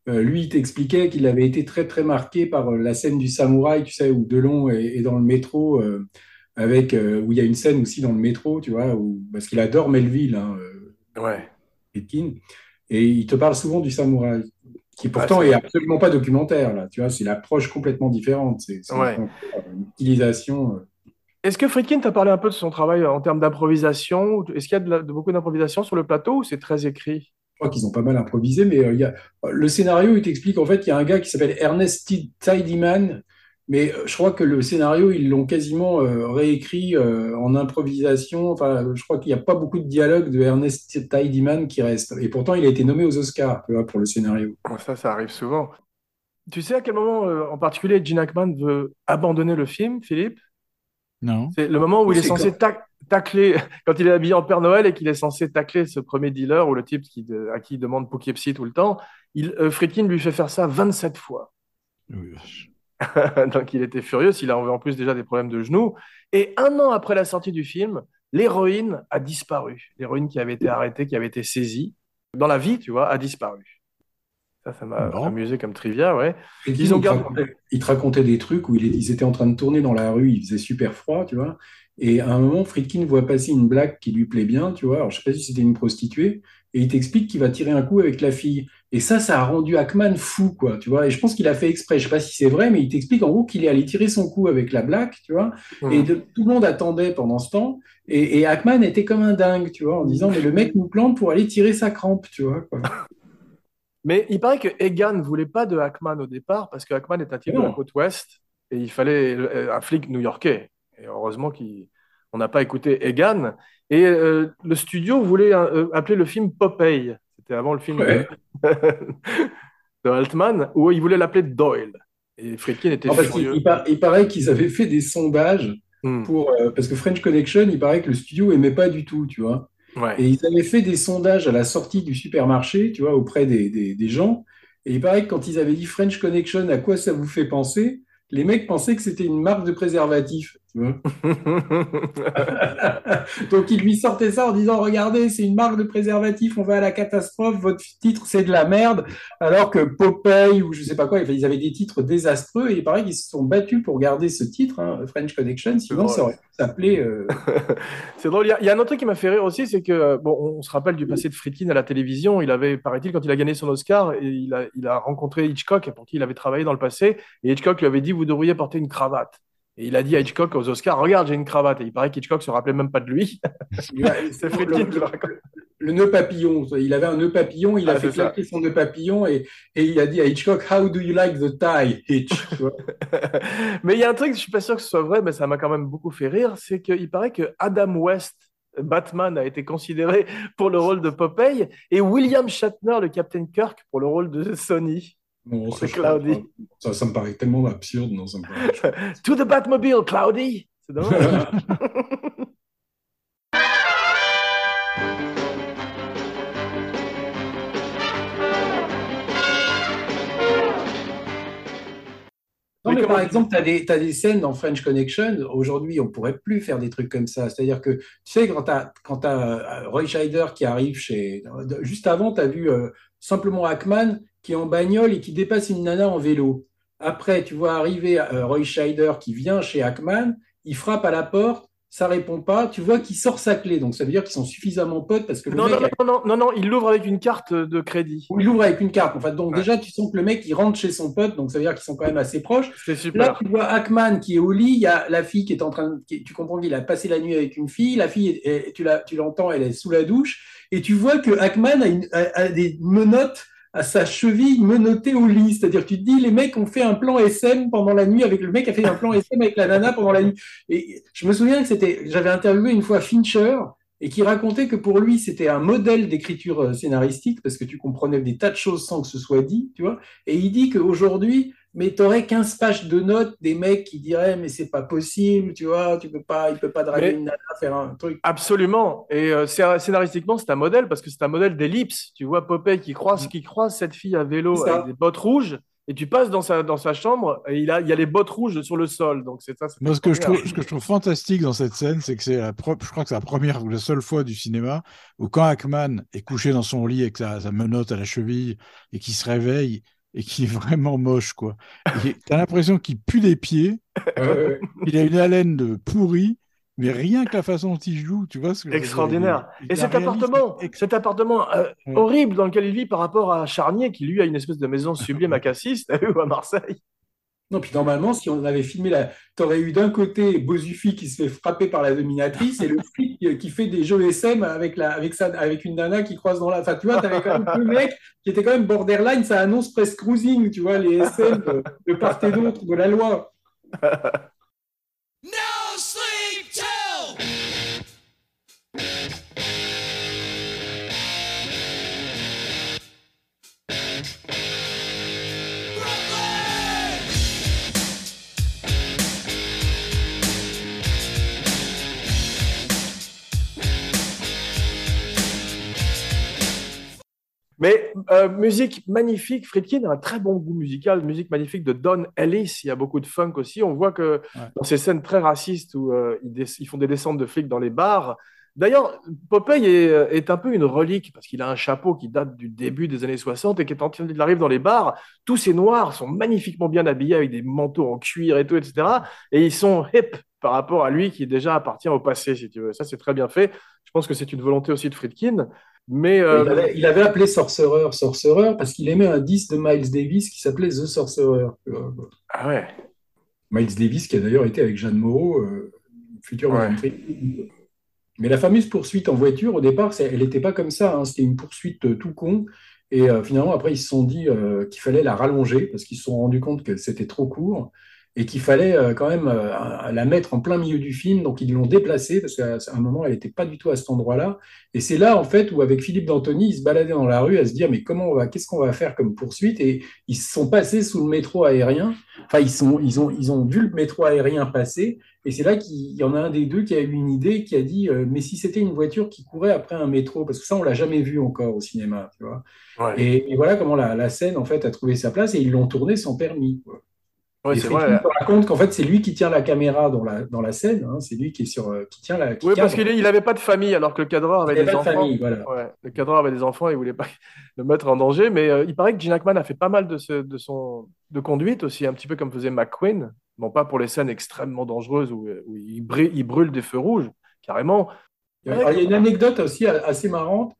Euh, lui, il t'expliquait qu'il avait été très, très marqué par euh, la scène du samouraï, tu sais, où Delon est, est dans le métro, euh, avec, euh, où il y a une scène aussi dans le métro, tu vois, où, parce qu'il adore Melville, hein, Ouais. Et il te parle souvent du samouraï, qui pourtant c'est est vrai. absolument pas documentaire, là, tu vois, c'est l'approche complètement différente, c'est c'est Ouais. une utilisation. Euh, Est-ce que Friedkin t'a parlé un peu de son travail en termes d'improvisation Est-ce qu'il y a de, la- de beaucoup d'improvisation sur le plateau ou c'est très écrit? Je crois qu'ils ont pas mal improvisé, mais euh, il y a... le scénario, il t'explique en fait qu'il y a un gars qui s'appelle Ernest T- Tidyman, mais euh, je crois que le scénario, ils l'ont quasiment euh, réécrit euh, en improvisation. Enfin, je crois qu'il n'y a pas beaucoup de dialogue de Ernest Tidyman qui reste. Et pourtant, il a été nommé aux Oscars, tu vois, pour le scénario. Ça, ça arrive souvent. Tu sais à quel moment euh, en particulier Gene Hackman veut abandonner le film, Philippe? Non. C'est le moment où il est censé tac- tacler, quand il est habillé en Père Noël et qu'il est censé tacler ce premier dealer ou le type qui, de- à qui il demande Poughkeepsie tout le temps. Il, euh, Friedkin lui fait faire ça 27 fois. Oui. Donc il était furieux, il a en plus déjà des problèmes de genoux. Et un an après la sortie du film, l'héroïne a disparu. L'héroïne qui avait été arrêtée, qui avait été saisie, dans la vie, tu vois, a disparu. Ça, ça m'a Bon. amusé comme trivia, ouais. Et Ils ont il, te gardé- racontait des trucs où ils étaient en train de tourner dans la rue, il faisait super froid, tu vois. Et à un moment, Friedkin voit passer une blague qui lui plaît bien, tu vois. Alors, je sais pas si c'était une prostituée, et il t'explique qu'il va tirer un coup avec la fille. Et ça, ça a rendu Hackman fou, quoi, tu vois. Et je pense qu'il a fait exprès. Je sais pas si c'est vrai, mais il t'explique en gros qu'il est allé tirer son coup avec la blague, tu vois. Et Mhm. de- tout le monde attendait pendant ce temps. Et, et Hackman était comme un dingue, tu vois, en disant, mais le mec nous plante pour aller tirer sa crampe, tu vois, quoi. Mais il paraît que Egan ne voulait pas de Hackman au départ parce que Hackman est un type de la côte ouest et il fallait euh, un flic new-yorkais. Et heureusement qu'on n'a pas écouté Egan. Et euh, le studio voulait euh, appeler le film Popeye. C'était avant le film Ouais. de, Altman où il voulait l'appeler Doyle. Et Friedkin était furieux. il par- il paraît qu'ils avaient fait des sondages Hmm. pour, euh, parce que French Connection, il paraît que le studio aimait pas du tout, tu vois. Et ils avaient fait des sondages à la sortie du supermarché, tu vois, auprès des, des, des gens. Et il paraît que quand ils avaient dit French Connection, à quoi ça vous fait penser? Les mecs pensaient que c'était une marque de préservatif, tu. Donc ils lui sortaient ça en disant, regardez, c'est une marque de préservatif, on va à la catastrophe, votre titre c'est de la merde, alors que Popeye ou je sais pas quoi, ils avaient des titres désastreux et il paraît qu'ils se sont battus pour garder ce titre, hein, French Connection, sinon ça aurait pu s'appeler... euh, C'est drôle. Il y, a, il y a un autre truc qui m'a fait rire aussi, c'est que, bon, on se rappelle du passé de Friedkin à la télévision. Il avait, paraît-il, quand il a gagné son Oscar, et il a, il a rencontré Hitchcock, pour qui il avait travaillé dans le passé. Et Hitchcock lui avait dit, vous devriez porter une cravate. Et il a dit à Hitchcock aux Oscars, regarde, j'ai une cravate. Et il paraît qu'Hitchcock se rappelait même pas de lui. C'est Friedkin qui le raconte. le nœud papillon. Il avait un nœud papillon, il a Ah, fait c'est ça. claquer son nœud papillon et, et il a dit à Hitchcock, How do you like the tie, Hitch? Mais il y a un truc, je suis pas sûr que ce soit vrai, mais ça m'a quand même beaucoup fait rire, c'est qu'il paraît que Adam West, Batman, a été considéré pour le rôle de Popeye et William Shatner, le Captain Kirk, pour le rôle de Sonny. Non, ça, Cloudy. Ça, ça me paraît tellement absurde. Non, ça me paraît... To the Batmobile, Cloudy! C'est dommage. Non, Mais mais comment- par exemple, tu as des, t'as des scènes dans French Connection. Aujourd'hui, on pourrait plus faire des trucs comme ça. C'est-à-dire que, tu sais, quand tu as, euh, Roy Scheider qui arrive chez. Juste avant, tu as vu euh, simplement Hackman qui est en bagnole et qui dépasse une nana en vélo. Après, tu vois arriver euh, Roy Scheider qui vient chez Hackman, il frappe à la porte, ça répond pas. Tu vois qu'il sort sa clé. Donc ça veut dire qu'ils sont suffisamment potes parce que le Non, mec. non, non, non, non, non, il l'ouvre avec une carte de crédit. Il ouvre avec une carte. En fait, donc Ouais. déjà, tu sens que le mec, il rentre chez son pote, donc ça veut dire qu'ils sont quand même assez proches. C'est Là, super. tu vois Hackman qui est au lit, il y a la fille qui est en train de, tu comprends qu'il a passé la nuit avec une fille, la fille, est- tu l'entends, elle est sous la douche, et tu vois que Hackman a, une- a- a des menottes à sa cheville menottée au lit. C'est-à-dire, tu te dis, les mecs ont fait un plan SM pendant la nuit avec le mec a fait un plan SM avec la nana pendant la nuit. Et je me souviens que c'était, j'avais interviewé une fois Fincher et qui racontait que pour lui, c'était un modèle d'écriture euh, scénaristique parce que tu comprenais des tas de choses sans que ce soit dit, tu vois. Et il dit qu'aujourd'hui, mais tu aurais 15 pages de notes des mecs qui diraient, mais c'est pas possible, tu vois, tu peux pas, il peut pas draguer Mais- une nana, faire un truc. Absolument. Et euh, scénaristiquement, c'est un modèle parce que c'est un modèle d'ellipse. Tu vois Popeye qui croise, qui croise cette fille à vélo avec des bottes rouges et tu passes dans sa, dans sa chambre et il a, il y a les bottes rouges sur le sol. Donc c'est ça. Moi, ce que, je trouve, ce que je trouve fantastique dans cette scène, c'est que c'est la pro- je crois que c'est la première ou la seule fois du cinéma où quand Hackman est couché dans son lit avec sa, sa menotte à la cheville et qu'il se réveille et qu'il est vraiment moche, quoi. T'as l'impression qu'il pue des pieds, Euh, il a une haleine de pourri, mais rien que la façon dont il joue, tu vois ce que je veux dire, Extraordinaire. Et a cet appartement, ex- cet appartement euh, Ouais. horrible dans lequel il vit par rapport à Charnier, qui lui a une espèce de maison sublime à Cassis, t'as vu, ou à Marseille. Non, puis normalement, si on avait filmé la. Tu aurais eu d'un côté Bozufi qui se fait frapper par la dominatrice et le flic qui- qui fait des jeux SM avec, la, avec, sa, avec une nana qui croise dans la. Enfin, tu vois, tu avais quand même deux mecs qui étaient quand même borderline, ça annonce presque cruising, tu vois, les SM de, de part et d'autre de la loi. Mais euh, musique magnifique, Friedkin a un très bon goût musical, musique magnifique de Don Ellis, il y a beaucoup de funk aussi. On voit que Ouais. dans ces scènes très racistes où euh, ils, font des descentes de flics dans les bars. D'ailleurs, Popeye est, euh, est un peu une relique parce qu'il a un chapeau qui date du début des années 60 et quand il arrive dans les bars, tous ces noirs sont magnifiquement bien habillés avec des manteaux en cuir et tout, etc. Et ils sont hip par rapport à lui qui déjà appartient au passé, si tu veux. Ça, c'est très bien fait. Je pense que c'est une volonté aussi de Friedkin. Mais euh, Il, avait, il avait appelé Sorcerer Sorcerer parce qu'il aimait un disque de Miles Davis qui s'appelait The Sorcerer. ah ouais. Miles Davis qui a d'ailleurs été avec Jeanne Moreau, euh, Ouais. Friedkin. Mais la fameuse poursuite en voiture, au départ, elle n'était pas comme ça. hein. C'était une poursuite euh, tout con. Et euh, finalement, après, ils se sont dit qu'il fallait la rallonger parce qu'ils se sont rendus compte que c'était trop court et qu'il fallait euh, quand même euh, la mettre en plein milieu du film. Donc, ils l'ont déplacée parce qu'à un moment, elle n'était pas du tout à cet endroit-là. Et c'est là, en fait, où avec Philippe D'Antoni, ils se baladaient dans la rue à se dire, mais comment on va, qu'est-ce qu'on va faire comme poursuite? Et ils se sont passés sous le métro aérien. Enfin, ils, sont, ils, ont, ils ont vu le métro aérien passer. Et c'est là qu'il y en a un des deux qui a eu une idée, qui a dit, euh, mais si c'était une voiture qui courait après un métro, parce que ça, on l'a jamais vu encore au cinéma, tu vois. Ouais, Et, et voilà comment la, la scène, en fait, a trouvé sa place et ils l'ont tournée sans permis. quoi. Ouais, et c'est vrai. raconte qu'en fait, c'est lui qui tient la caméra dans la, dans la scène, hein, c'est lui qui est sur, euh, qui tient la. Qui Oui, parce qu'il n'avait pas de famille, alors que le cadreur avait Il des pas de enfants. famille, voilà. Ouais, le cadreur avait des enfants, il voulait pas le mettre en danger. Mais euh, il paraît que Gene Hackman a fait pas mal de, ce- de son de conduite aussi, un petit peu comme faisait McQueen. Bon, pas pour les scènes extrêmement dangereuses où, où il, brûle, il brûle des feux rouges, carrément. Alors, il y a une anecdote aussi assez marrante.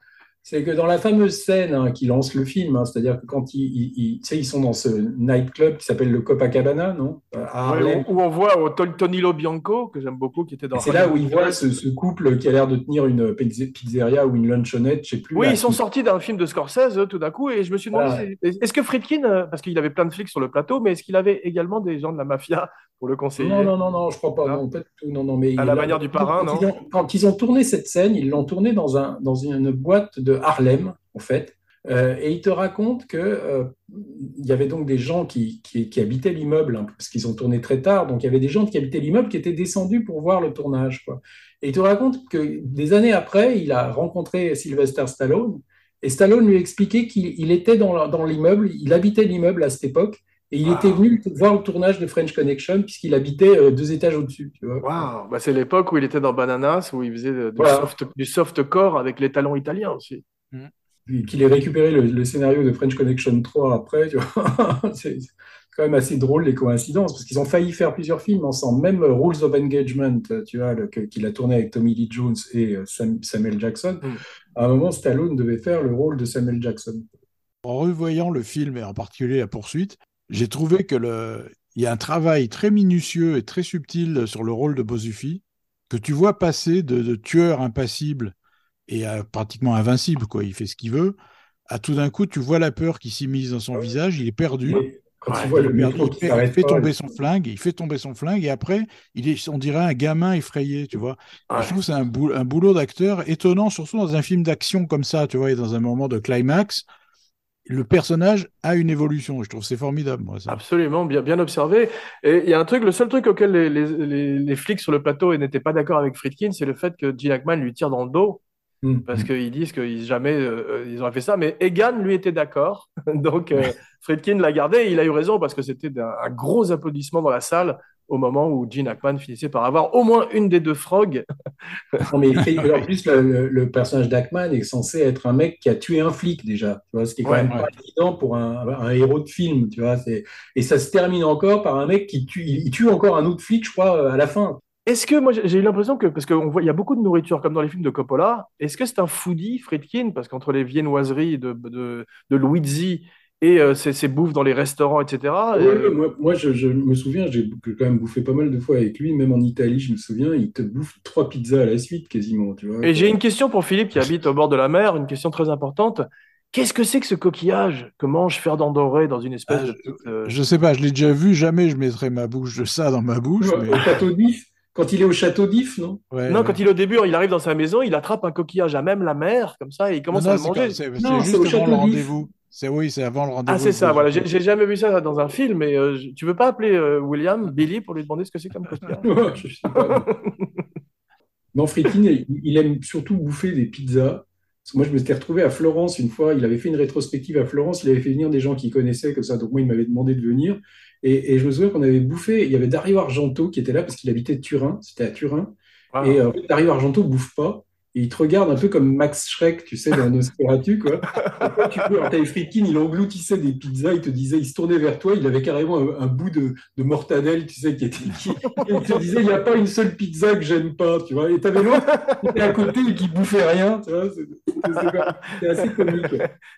C'est que dans la fameuse scène hein, qui lance le film, hein, c'est-à-dire que quand ils, ils, ils- sont dans ce nightclub qui s'appelle le Copacabana, non? À Harlem. Ouais, où, où on voit au Tol- Tonilo Bianco, que j'aime beaucoup, qui était dans. C'est là où ils voient ce, ce couple qui a l'air de tenir une pizze- pizzeria ou une lunchonnette, je sais plus. Oui, là, ils sont qui- sortis d'un film de Scorsese euh, tout d'un coup, et je me suis demandé, est-ce que Friedkin, euh, parce qu'il avait plein de flics sur le plateau, mais est-ce qu'il avait également des gens de la mafia? Pour le conseiller Non, non, non, non, je crois pas. Non. Non, pas du tout. Non, non, mais À la manière du parrain, quand non ils ont, quand ils ont tourné cette scène, ils l'ont tournée dans, un, dans une boîte de Harlem, en fait. Euh, et ils te racontent que euh, il y avait donc des gens qui, qui, qui habitaient l'immeuble, hein, parce qu'ils ont tourné très tard. Donc il y avait des gens qui habitaient l'immeuble qui étaient descendus pour voir le tournage. Quoi. Et il te raconte que des années après, il a rencontré Sylvester Stallone. Et Stallone lui a expliqué qu'il il était dans l'immeuble, il habitait l'immeuble à cette époque. Et il Wow. était venu voir le tournage de French Connection puisqu'il habitait euh, deux étages au-dessus. Waouh, bah, c'est l'époque où il était dans Bananas, où il faisait de- du, Voilà. soft, du softcore avec les talons italiens aussi. Puis qu'il ait récupéré le, le scénario de French Connection 3 après, tu vois. c'est c'est quand même assez drôle les coïncidences, parce qu'ils ont failli faire plusieurs films ensemble, même euh, Rules of Engagement, euh, tu vois, qu'il a tourné avec Tommy Lee Jones et euh, Sam- Samuel Jackson. Mm. À un moment, Stallone devait faire le rôle de Samuel Jackson. En revoyant le film et en particulier la poursuite, j'ai trouvé que le... il y a un travail très minutieux et très subtil sur le rôle de Bozufi que tu vois passer de, de tueur impassible et à pratiquement invincible, quoi. Il fait ce qu'il veut. À tout d'un coup, tu vois la peur qui s'immisce dans son visage. Il est perdu. Et quand Ouais, il le perdu, fait, il tomber son flingue, il fait tomber son flingue et après, il est, on dirait un gamin effrayé, tu vois. Je trouve que c'est un, bou- un boulot d'acteur étonnant, surtout dans un film d'action comme ça, tu vois, et dans un moment de climax. Le personnage a une évolution. Je trouve c'est formidable, moi. Ça. Absolument, bien, bien observé. Et il y a un truc, le seul truc auquel les, les, les, les flics sur le plateau n'étaient pas d'accord avec Friedkin, c'est le fait que Gene Hackman lui tire dans le dos, Mm. parce qu'ils disent qu'ils jamais euh, ils auraient fait ça. Mais Egan, lui, était d'accord. Donc, euh, Friedkin l'a gardé et il a eu raison parce que c'était un, un gros applaudissement dans la salle au moment où Gene Hackman finissait par avoir au moins une des deux frogs. Non, mais en plus, le, le- le personnage d'Ackman est censé être un mec qui a tué un flic déjà, tu vois, ce qui est quand Ouais, même pas évident pour un, un héros de film, tu vois. Et ça se termine encore par un mec qui tue, il, il tue encore un autre flic, je crois, à la fin. Est-ce que moi j'ai j'ai eu l'impression que parce qu'on voit il y a beaucoup de nourriture comme dans les films de Coppola, est-ce que c'est un foodie Friedkin? Parce qu'entre les viennoiseries de de, de Luigi et euh, ses, ses bouffes dans les restaurants etc. Ouais, euh, ouais, moi, moi, je, je me souviens, j'ai quand même bouffé pas mal de fois avec lui, même en Italie, je me souviens, il te bouffe trois pizzas à la suite quasiment, tu vois. Et j'ai une question pour Philippe qui habite au bord de la mer, une question très importante. Qu'est-ce que c'est que ce coquillage? Que mange Ferdinand Doré dans une espèce Ah, de euh, Je sais pas, je l'ai déjà vu, jamais je mettrai ma bouche de ça dans ma bouche. Ouais, mais- Au château d'If, quand il est au château d'If, non? Ouais, Non, ouais. quand il au début, il arrive dans sa maison, il attrape un coquillage à même la mer, comme ça, et il commence Non, à non, le manger. c'est- Non, c'est c'est au juste avant Château le d'If. rendez-vous. C'est oui, c'est avant le rendez-vous. Ah, c'est ça, voilà. J'ai jamais vu ça dans un film, mais euh, tu veux pas appeler euh, William, Billy, pour lui demander ce que c'est comme pas. Non, Friedkin, il, aime surtout bouffer des pizzas. Parce que moi, je me suis retrouvé à Florence une fois. Il avait fait une rétrospective à Florence. Il avait fait venir des gens qu'il connaissait comme ça. Donc, moi, il m'avait demandé de venir. Et, et je me souviens qu'on avait bouffé. Il y avait Dario Argento qui était là parce qu'il habitait Turin. C'était à Turin. Wow. Et euh, Dario Argento bouffe pas. Et il te regarde un peu comme Max Schreck, tu sais, dans Nosferatu, quoi. Et toi, tu peux, alors, t'avais Friedkin, il engloutissait des pizzas, il te disait, il se tournait vers toi, il avait carrément un, un bout de, de mortadelle, tu sais, qui était, qui, il te disait, il n'y a pas une seule pizza que j'aime pas, tu vois. Et t'avais l'autre qui était à côté et qui bouffait rien, tu vois. C'est- assez comique.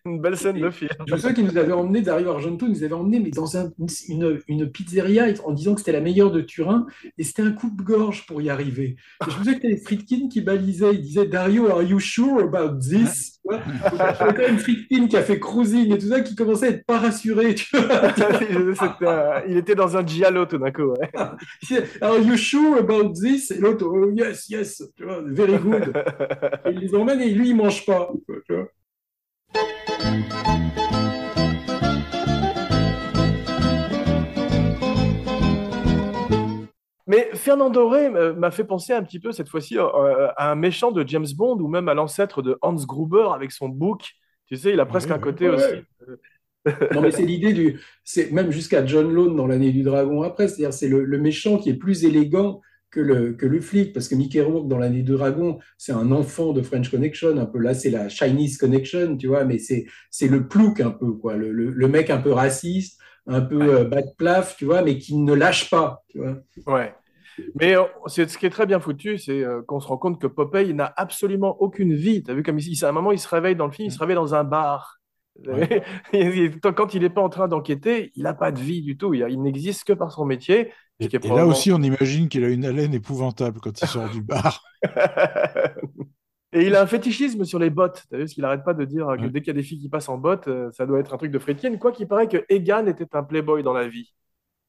Une belle scène de film. Je me souviens qu'il nous avait emmené, Dario Argento nous avait emmené mais dans un- une, une pizzeria en disant que c'était la meilleure de Turin et c'était un coupe-gorge pour y arriver. Et je me souviens que c'était Friedkin qui balisait, il disait Dario, are you sure about this? Y a quand même Friedkin qui a fait cruising et tout ça qui commençait à être pas rassuré. Tu vois C'était un- Il était dans un giallo tout d'un coup. ouais. Are you sure about this? Et l'autre, oh, yes, yes, tu vois, very good. Et il les emmène et lui, il mange pas. Tu vois Mais Fernand Doré euh, m'a fait penser un petit peu cette fois-ci euh, à un méchant de James Bond ou même à l'ancêtre de Hans Gruber avec son bouc. Tu sais, il a presque un côté Ouais. aussi. Non, mais c'est l'idée du. C'est même jusqu'à John Lone dans l'année du dragon après. C'est-à-dire, c'est le, le méchant qui est plus élégant que le, que le flic. Parce que Mickey Rourke, dans l'année du dragon, c'est un enfant de French Connection. Un peu là, c'est la Chinese Connection, tu vois. Mais c'est, c'est le plouc un peu, quoi. Le, le, le mec un peu raciste, un peu euh, bas de plaf, tu vois, mais qui ne lâche pas, tu vois. Ouais. Mais euh, c'est ce qui est très bien foutu, c'est euh, qu'on se rend compte que Popeye n'a absolument aucune vie. T'as vu comme il, à un moment, il se réveille dans le film, il se réveille dans un bar. Ouais. Quand il n'est pas en train d'enquêter, il n'a pas de vie du tout. Il, il n'existe que par son métier. Et, là aussi, on imagine qu'il a une haleine épouvantable quand il sort du bar. Et il a un fétichisme sur les bottes. T'as vu, parce qu'il n'arrête pas de dire que Ouais. dès qu'il y a des filles qui passent en bottes, euh, ça doit être un truc de Friedkin. Quoi qu'il paraît que Egan était un playboy dans la vie.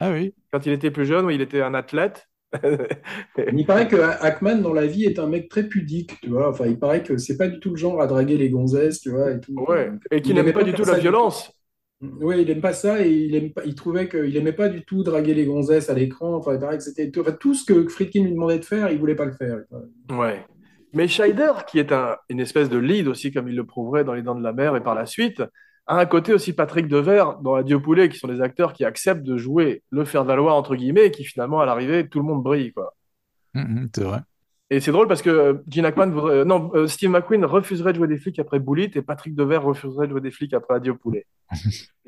Ah oui. Quand il était plus jeune, il était un athlète. Il paraît que Hackman dans la vie est un mec très pudique, tu vois. Enfin, il paraît que c'est pas du tout le genre à draguer les gonzesses, tu vois, et tout. Ouais. Et qu'il Il n'aime aimait pas du tout la violence. Oui, il aime pas ça et il aime pas, il trouvait qu'il aimait pas du tout draguer les gonzesses à l'écran. Enfin, il paraît que c'était tout, enfin, tout ce que Friedkin lui demandait de faire, il voulait pas le faire. Ouais. Mais Scheider, qui est un- une espèce de lead aussi, comme il le prouverait dans Les Dents de la Mer et par la suite, a un côté aussi Patrick Devers dans Adieu Poulet, qui sont des acteurs qui acceptent de jouer le faire-valoir, entre guillemets, et qui finalement, à l'arrivée, tout le monde brille, quoi. Mhm, c'est vrai. Et c'est drôle parce que euh, Gene Hackman voudrait, euh, non, euh, Steve McQueen refuserait de jouer des flics après Bullitt et Patrick Devers refuserait de jouer des flics après Adieu Poulet.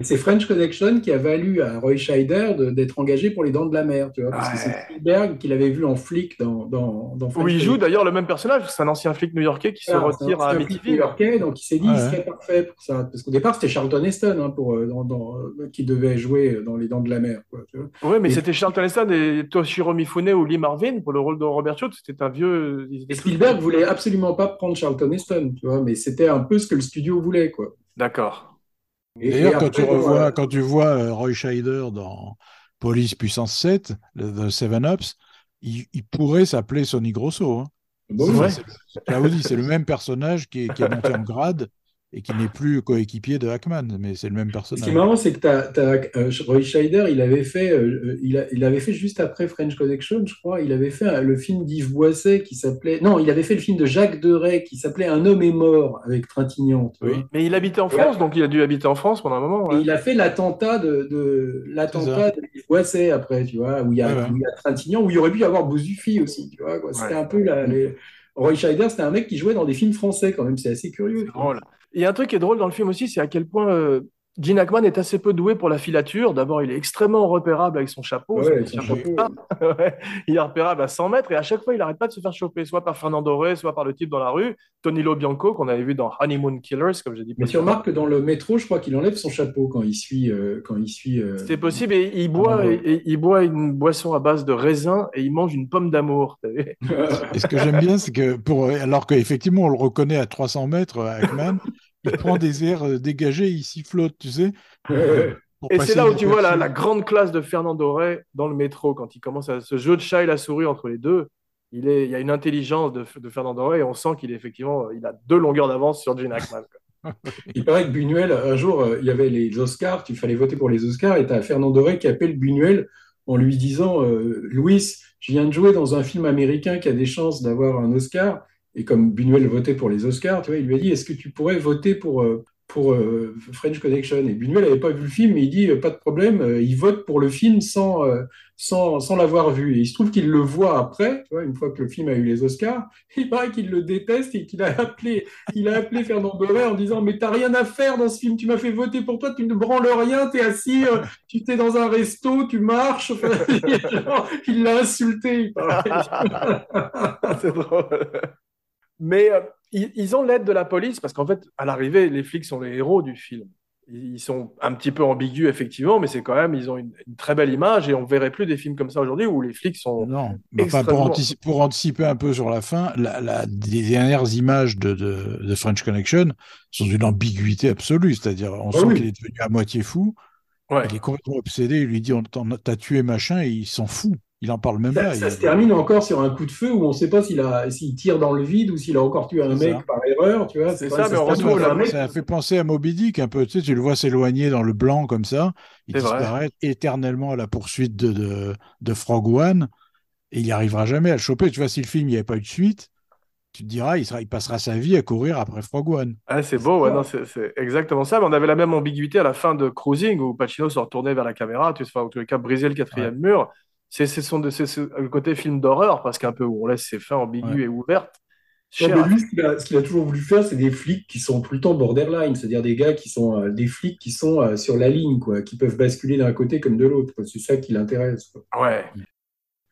C'est French Connection qui a valu à Roy Scheider de- d'être engagé pour les Dents de la Mer, tu vois, parce que c'est Spielberg qui l'avait vu en flic dans, dans, dans Où il joue d'ailleurs le même personnage, c'est un ancien flic new-yorkais qui se retire à Amityville. new-yorkais, donc il s'est dit il Ouais. serait parfait pour ça. Parce qu'au départ, c'était Charlton Heston hein, pour, euh, dans, dans- euh, qui devait jouer dans Les Dents de la Mer. Quoi, tu vois. Oui, mais Et- c'était Charlton Heston et Toshiro Mifune ou Lee Marvin pour le rôle de Robert Schultz. C'était un vieux. Et Spielberg voulait absolument pas prendre Charlton Heston, tu vois, mais c'était un peu ce que le studio voulait, quoi. D'accord. D'ailleurs, quand, tu revois, quand tu vois euh, Roy Scheider dans Police Puissance 7, le, The Seven Ups, il, il pourrait s'appeler Sonny Grosso. hein. bon, c'est le même personnage qui est, qui est monté en grade et qui n'est plus coéquipier de Hackman, mais c'est le même Ce personnage. qui est marrant, c'est que t'as, t'as, euh, Roy Scheider, il avait fait, euh, il, a- il avait fait juste après French Connection, je crois, il avait fait euh, le film d'Yves Boisset qui s'appelait, non, il avait fait le film de Jacques Deray qui s'appelait Un homme est mort avec Trintignant. Oui. Mais il habitait en France, donc il a dû habiter en France pendant un moment. Et il a fait l'attentat de, de l'attentat de Yves Boisset après, tu vois, où il y a, Ouais, où il y a Trintignant, où il y aurait pu y avoir Bozuffi aussi, tu vois. C'était Ouais. un peu la, les... Roy Scheider, c'était un mec qui jouait dans des films français quand même, c'est assez curieux. C'est drôle. Il y a un truc qui est drôle dans le film aussi, c'est à quel point euh, Gene Hackman est assez peu doué pour la filature. D'abord, il est extrêmement repérable avec son chapeau. Ouais, son. Il est repérable à 100 mètres et à chaque fois, il n'arrête pas de se faire choper, soit par Fernando Rey, soit par le type dans la rue. Tonilo Bianco, qu'on avait vu dans Honeymoon Killers, comme j'ai dit. Mais tu remarques que dans le métro, je crois qu'il enlève son chapeau quand il suit. euh, quand il suit euh, C'est possible et il boit, ouais. et- et il boit une boisson à base de raisin et il mange une pomme d'amour. Et ce que j'aime bien, c'est que pour, alors qu'effectivement, on le reconnaît à 300 mètres, Hackman, il prend des airs dégagés, il sifflote, tu sais. Et passer c'est là où tu vois la, grande classe de Fernando Rey dans le métro, quand il commence à ce jeu de chat et la souris entre les deux. Il, est, il y a une intelligence de, de Fernando Rey et on sent qu'il est effectivement il a deux longueurs d'avance sur Gene Hackman. Il paraît que Buñuel, un jour, euh, il y avait les Oscars, il fallait voter pour les Oscars, et tu as Fernando Rey qui appelle Buñuel en lui disant euh, Louis, je viens de jouer dans un film américain qui a des chances d'avoir un Oscar. Et comme Buñuel votait pour les Oscars, tu vois, il lui a dit Est-ce que tu pourrais voter pour, euh, pour euh, French Connection? Et Buñuel n'avait pas vu le film, mais il dit euh, Pas de problème, il vote pour le film sans, sans, sans l'avoir vu. Et il se trouve qu'il le voit après, tu vois, une fois que le film a eu les Oscars. Il paraît qu'il le déteste et qu'il a appelé il a appelé Fernando Rey en disant Mais t'as rien à faire dans ce film, tu m'as fait voter pour toi, tu ne branles rien, t'es assis, tu t'es dans un resto, tu marches. Il l'a insulté, c'est drôle. Mais euh, ils, ils ont l'aide de la police parce qu'en fait, à l'arrivée, les flics sont les héros du film. Ils sont un petit peu ambigus, effectivement, mais c'est quand même, ils ont une, une très belle image et on verrait plus des films comme ça aujourd'hui où les flics sont. Non, enfin, pour, extrêmement- antici- pour anticiper un peu sur la fin, la, la- les dernières images de, de, de French Connection sont d'une ambiguïté absolue, c'est-à-dire on Ah sent oui. qu'il est devenu à moitié fou, Ouais. il est complètement obsédé, il lui dit t'as tué machin et il s'en fout, il en parle même Ça, pas. ça il- se termine encore sur un coup de feu où on ne sait pas s'il a, s'il tire dans le vide ou s'il a encore tué un mec ça. par erreur, tu vois. C'est ça, mais un mec- Ça a fait penser à Moby Dick un peu, tu sais, tu le vois s'éloigner dans le blanc comme ça, il vrai. disparaît éternellement à la poursuite de, de, de Frog One, et il n'y arrivera jamais à le choper. Tu vois, si le film, il n'y avait pas eu de suite, tu te diras, il, sera, il passera sa vie à courir après Frog One. Ah, c'est beau, ouais, non, c'est c'est exactement ça. Mais on avait la même ambiguïté à la fin de Cruising où Pacino se retournait vers la caméra, tu sais, enfin, en tous les cas, briser le quatrième mur. C'est le côté film d'horreur, parce qu'un peu où on laisse ses fins ambiguës Ouais. et ouvertes. Non, mais lui, ce qu'il a, toujours voulu faire, c'est des flics qui sont tout le temps borderline, c'est-à-dire des gars qui sont euh, des flics qui sont euh, sur la ligne, quoi, qui peuvent basculer d'un côté comme de l'autre. C'est ça qui l'intéresse. quoi. Ouais.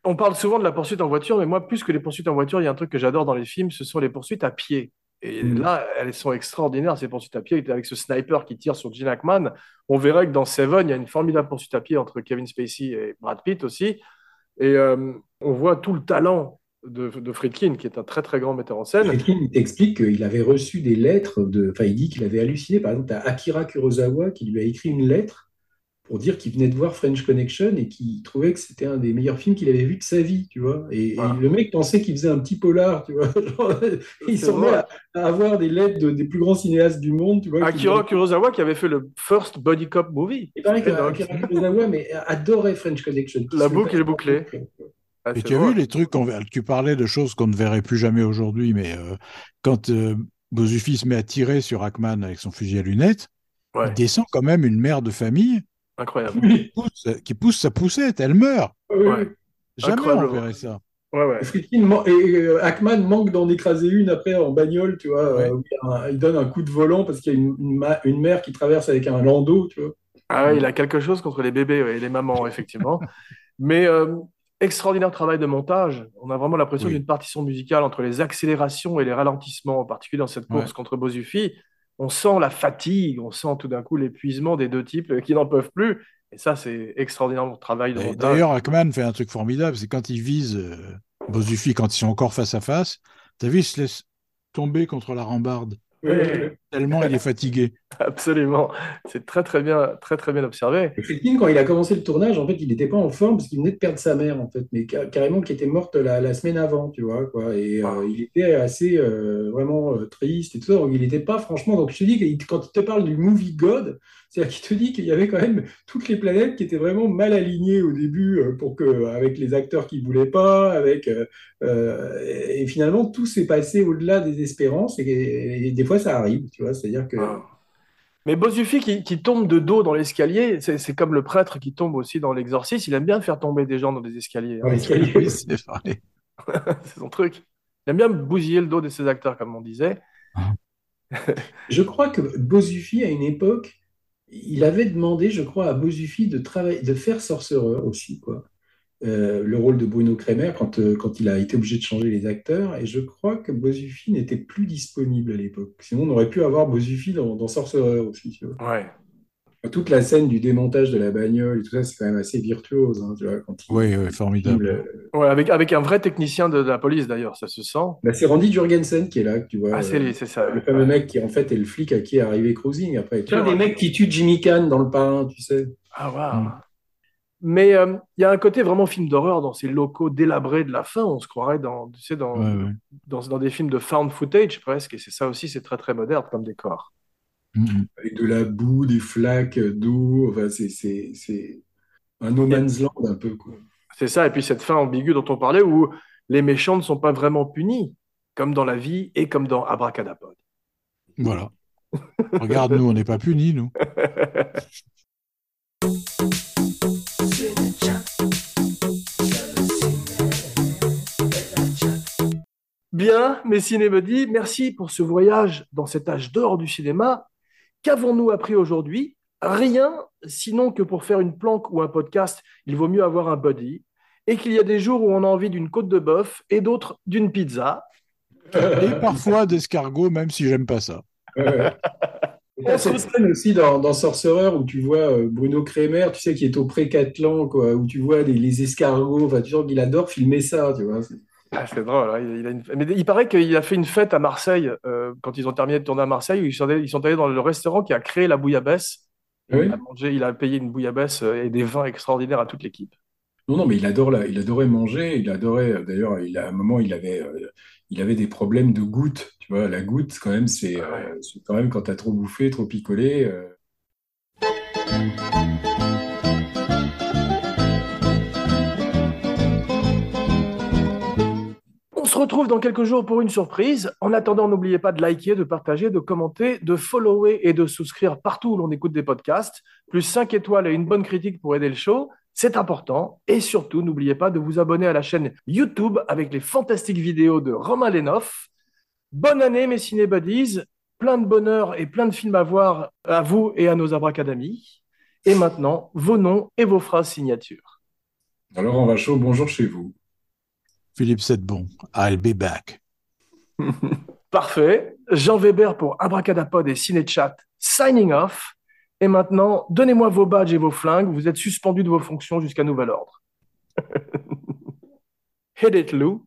On parle souvent de la poursuite en voiture, mais moi, plus que les poursuites en voiture, il y a un truc que j'adore dans les films, ce sont les poursuites à pied. Et là, elles sont extraordinaires, ces poursuites à pied, avec ce sniper qui tire sur Gene Hackman. On verrait que dans Seven, il y a une formidable poursuite à pied entre Kevin Spacey et Brad Pitt aussi. Et euh, on voit tout le talent de, Friedkin, qui est un très très grand metteur en scène. Friedkin il t'explique qu'il avait reçu des lettres de. Enfin, il dit qu'il avait halluciné. Par exemple, as Akira Kurosawa qui lui a écrit une lettre pour dire qu'il venait de voir French Connection et qu'il trouvait que c'était un des meilleurs films qu'il avait vu de sa vie, tu vois. Et, le mec pensait qu'il faisait un petit polar, tu vois. Genre, il s'en met à, à avoir des lettres de- des plus grands cinéastes du monde, tu vois. qui- Akira Kurosawa qui avait fait le first body cop movie. Il paraît qu'Akira Kurosawa mais adorait French Connection. La boucle est bouclée. ah, Et tu as vu les trucs, tu parlais de choses qu'on ne verrait plus jamais aujourd'hui, mais euh, quand euh, Bozufi se met à tirer sur Hackman avec son fusil à lunettes, Ouais, il descend quand même une mère de famille incroyable. Qui pousse, qui pousse sa poussette, elle meurt. Ouais. Jamais Incroyable. on verrait ça. Ouais, ouais. Friedkin man- et euh, Hackman manque d'en écraser une après en bagnole, tu vois. Ouais. euh, il, donne un coup de volant parce qu'il y a une, une ma- une mère qui traverse avec un landau, tu vois. Ah ouais, il a quelque chose contre les bébés ouais, et les mamans, effectivement. Mais euh, extraordinaire travail de montage. On a vraiment l'impression Oui. d'une partition musicale entre les accélérations et les ralentissements, en particulier dans cette course Ouais. contre Bozufi. On sent la fatigue, on sent tout d'un coup l'épuisement des deux types euh, qui n'en peuvent plus. Et ça, c'est extraordinaire le travail de. D'ailleurs, Hackman fait un truc formidable, c'est quand il vise euh, Bozufi, quand ils sont encore face à face, t'as vu, il se laisse tomber contre la rambarde, tellement il est fatigué. Absolument. C'est très, très bien, très, très bien observé. Friedkin, quand il a commencé le tournage, en fait, il n'était pas en forme parce qu'il venait de perdre sa mère, en fait, mais ca- carrément qui était morte la, la semaine avant, tu vois, quoi. Et euh, il était assez euh, vraiment euh, triste et tout ça. Donc, il n'était pas, franchement. Donc, je te dis que quand il te parle du movie God, c'est-à-dire qu'il te dit qu'il y avait quand même toutes les planètes qui étaient vraiment mal alignées au début pour que, avec les acteurs qui voulaient pas, avec et finalement tout s'est passé au-delà des espérances et, et des fois ça arrive, tu vois. C'est-à-dire que Ah. Mais Bozufi qui, qui tombe de dos dans l'escalier, c'est c'est comme le prêtre qui tombe aussi dans l'exorcisme. Il aime bien faire tomber des gens dans des escaliers. dans hein. l'escalier, Oui, c'est vrai. C'est son truc. Il aime bien bousiller le dos de ses acteurs, comme on disait. Je crois que Bozufi, à une époque, il avait demandé, je crois, à Bozufi de travailler, de faire Sorcerer aussi, quoi. Euh, le rôle de Bruno Kremer quand, euh, quand il a été obligé de changer les acteurs. Et je crois que Bozufi n'était plus disponible à l'époque. Sinon, on aurait pu avoir Bozufi dans, dans Sorcerer aussi, tu vois. Ouais. Toute la scène du démontage de la bagnole et tout ça, c'est quand même assez virtuose, hein, tu vois, quand il Oui, oui, filme formidable. le- Ouais, avec, avec un vrai technicien de, de la police, d'ailleurs, ça se sent. Bah, c'est Randy Jurgensen qui est là, tu vois. Ah, c'est euh, lui, c'est ça. Le fameux mec qui en fait est le flic à qui est arrivé Cruising après. Tu vois, vrai. mecs qui tuent Jimmy Kahn dans le parrain, tu sais. Ah, waouh. Mm. Mais euh, il y a un côté vraiment film d'horreur dans ces locaux délabrés de la fin. On se croirait dans, tu sais, dans, Ouais, ouais. dans, dans des films de found footage presque. Et c'est ça aussi, c'est très très moderne comme décor. Mhm. Avec de la boue, des flaques d'eau, enfin, c'est, c'est, c'est un no man's land un peu, quoi. C'est ça. Et puis cette fin ambiguë dont on parlait où les méchants ne sont pas vraiment punis, comme dans la vie et comme dans Abracadapod. Voilà. Regarde, nous, on n'est pas punis, nous. Bien, mes cinébuddies, merci pour ce voyage dans cet âge d'or du cinéma. Qu'avons-nous appris aujourd'hui? Rien, sinon que pour faire une planque ou un podcast, il vaut mieux avoir un buddy, et qu'il y a des jours où on a envie d'une côte de bœuf et d'autres d'une pizza. Et parfois d'escargot, même si j'aime pas ça. Ouais. Et t'as cette scène aussi dans, dans Sorcerer où tu vois euh, Bruno Kremer, tu sais, qui est au pré-Catlan, quoi, où tu vois les escargots, enfin, tu sens qu'il adore filmer ça, tu vois. C'est- Ah, c'est drôle. hein, il, a une- Mais il paraît qu'il a fait une fête à Marseille euh, quand ils ont terminé de tourner à Marseille. Où ils, sont allés, ils sont allés dans le restaurant qui a créé la bouillabaisse. Ah oui Il a mangé, il a payé une bouillabaisse euh, et des vins extraordinaires à toute l'équipe. Non, non, mais il adore la, il adorait manger, il adorait, euh, d'ailleurs, il a, à un moment, il avait, euh, il avait des problèmes de goutte, tu vois, la goutte, quand même, c'est, Ah ouais. euh, c'est quand même quand t'as trop bouffé, trop picolé, retrouve dans quelques jours pour une surprise. En attendant, n'oubliez pas de liker, de partager, de commenter, de follower et de souscrire partout où l'on écoute des podcasts. Plus 5 étoiles et une bonne critique pour aider le show. C'est important. Et surtout, n'oubliez pas de vous abonner à la chaîne YouTube avec les fantastiques vidéos de Romain Lenoff. Bonne année, mes cinébuddies. Plein de bonheur et plein de films à voir à vous et à nos abracadamis. Et maintenant, vos noms et vos phrases signatures. Alors, on va chaud, bonjour chez vous. Philippe Sedbon, I'll be back. Parfait. Jean Weber pour Abracadapod et Cinéchat, signing off. Et maintenant, donnez-moi vos badges et vos flingues. Vous êtes suspendus de vos fonctions jusqu'à nouvel ordre. Hit it, Lou.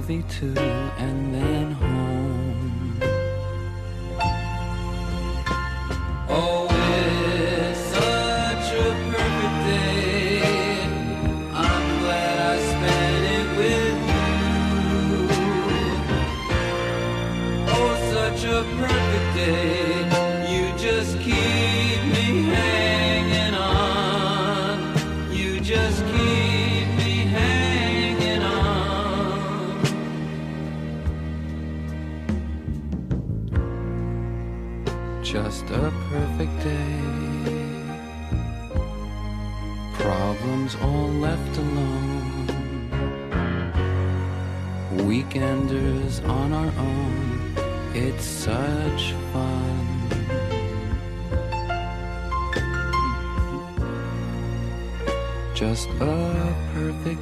Movie too, and then home.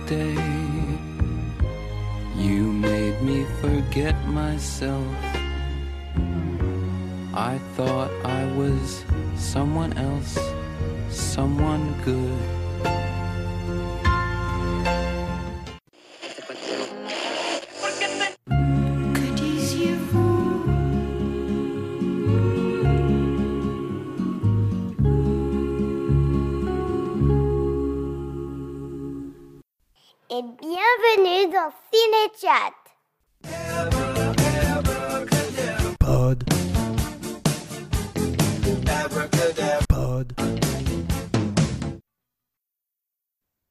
Day. You made me forget myself. I thought I was someone else,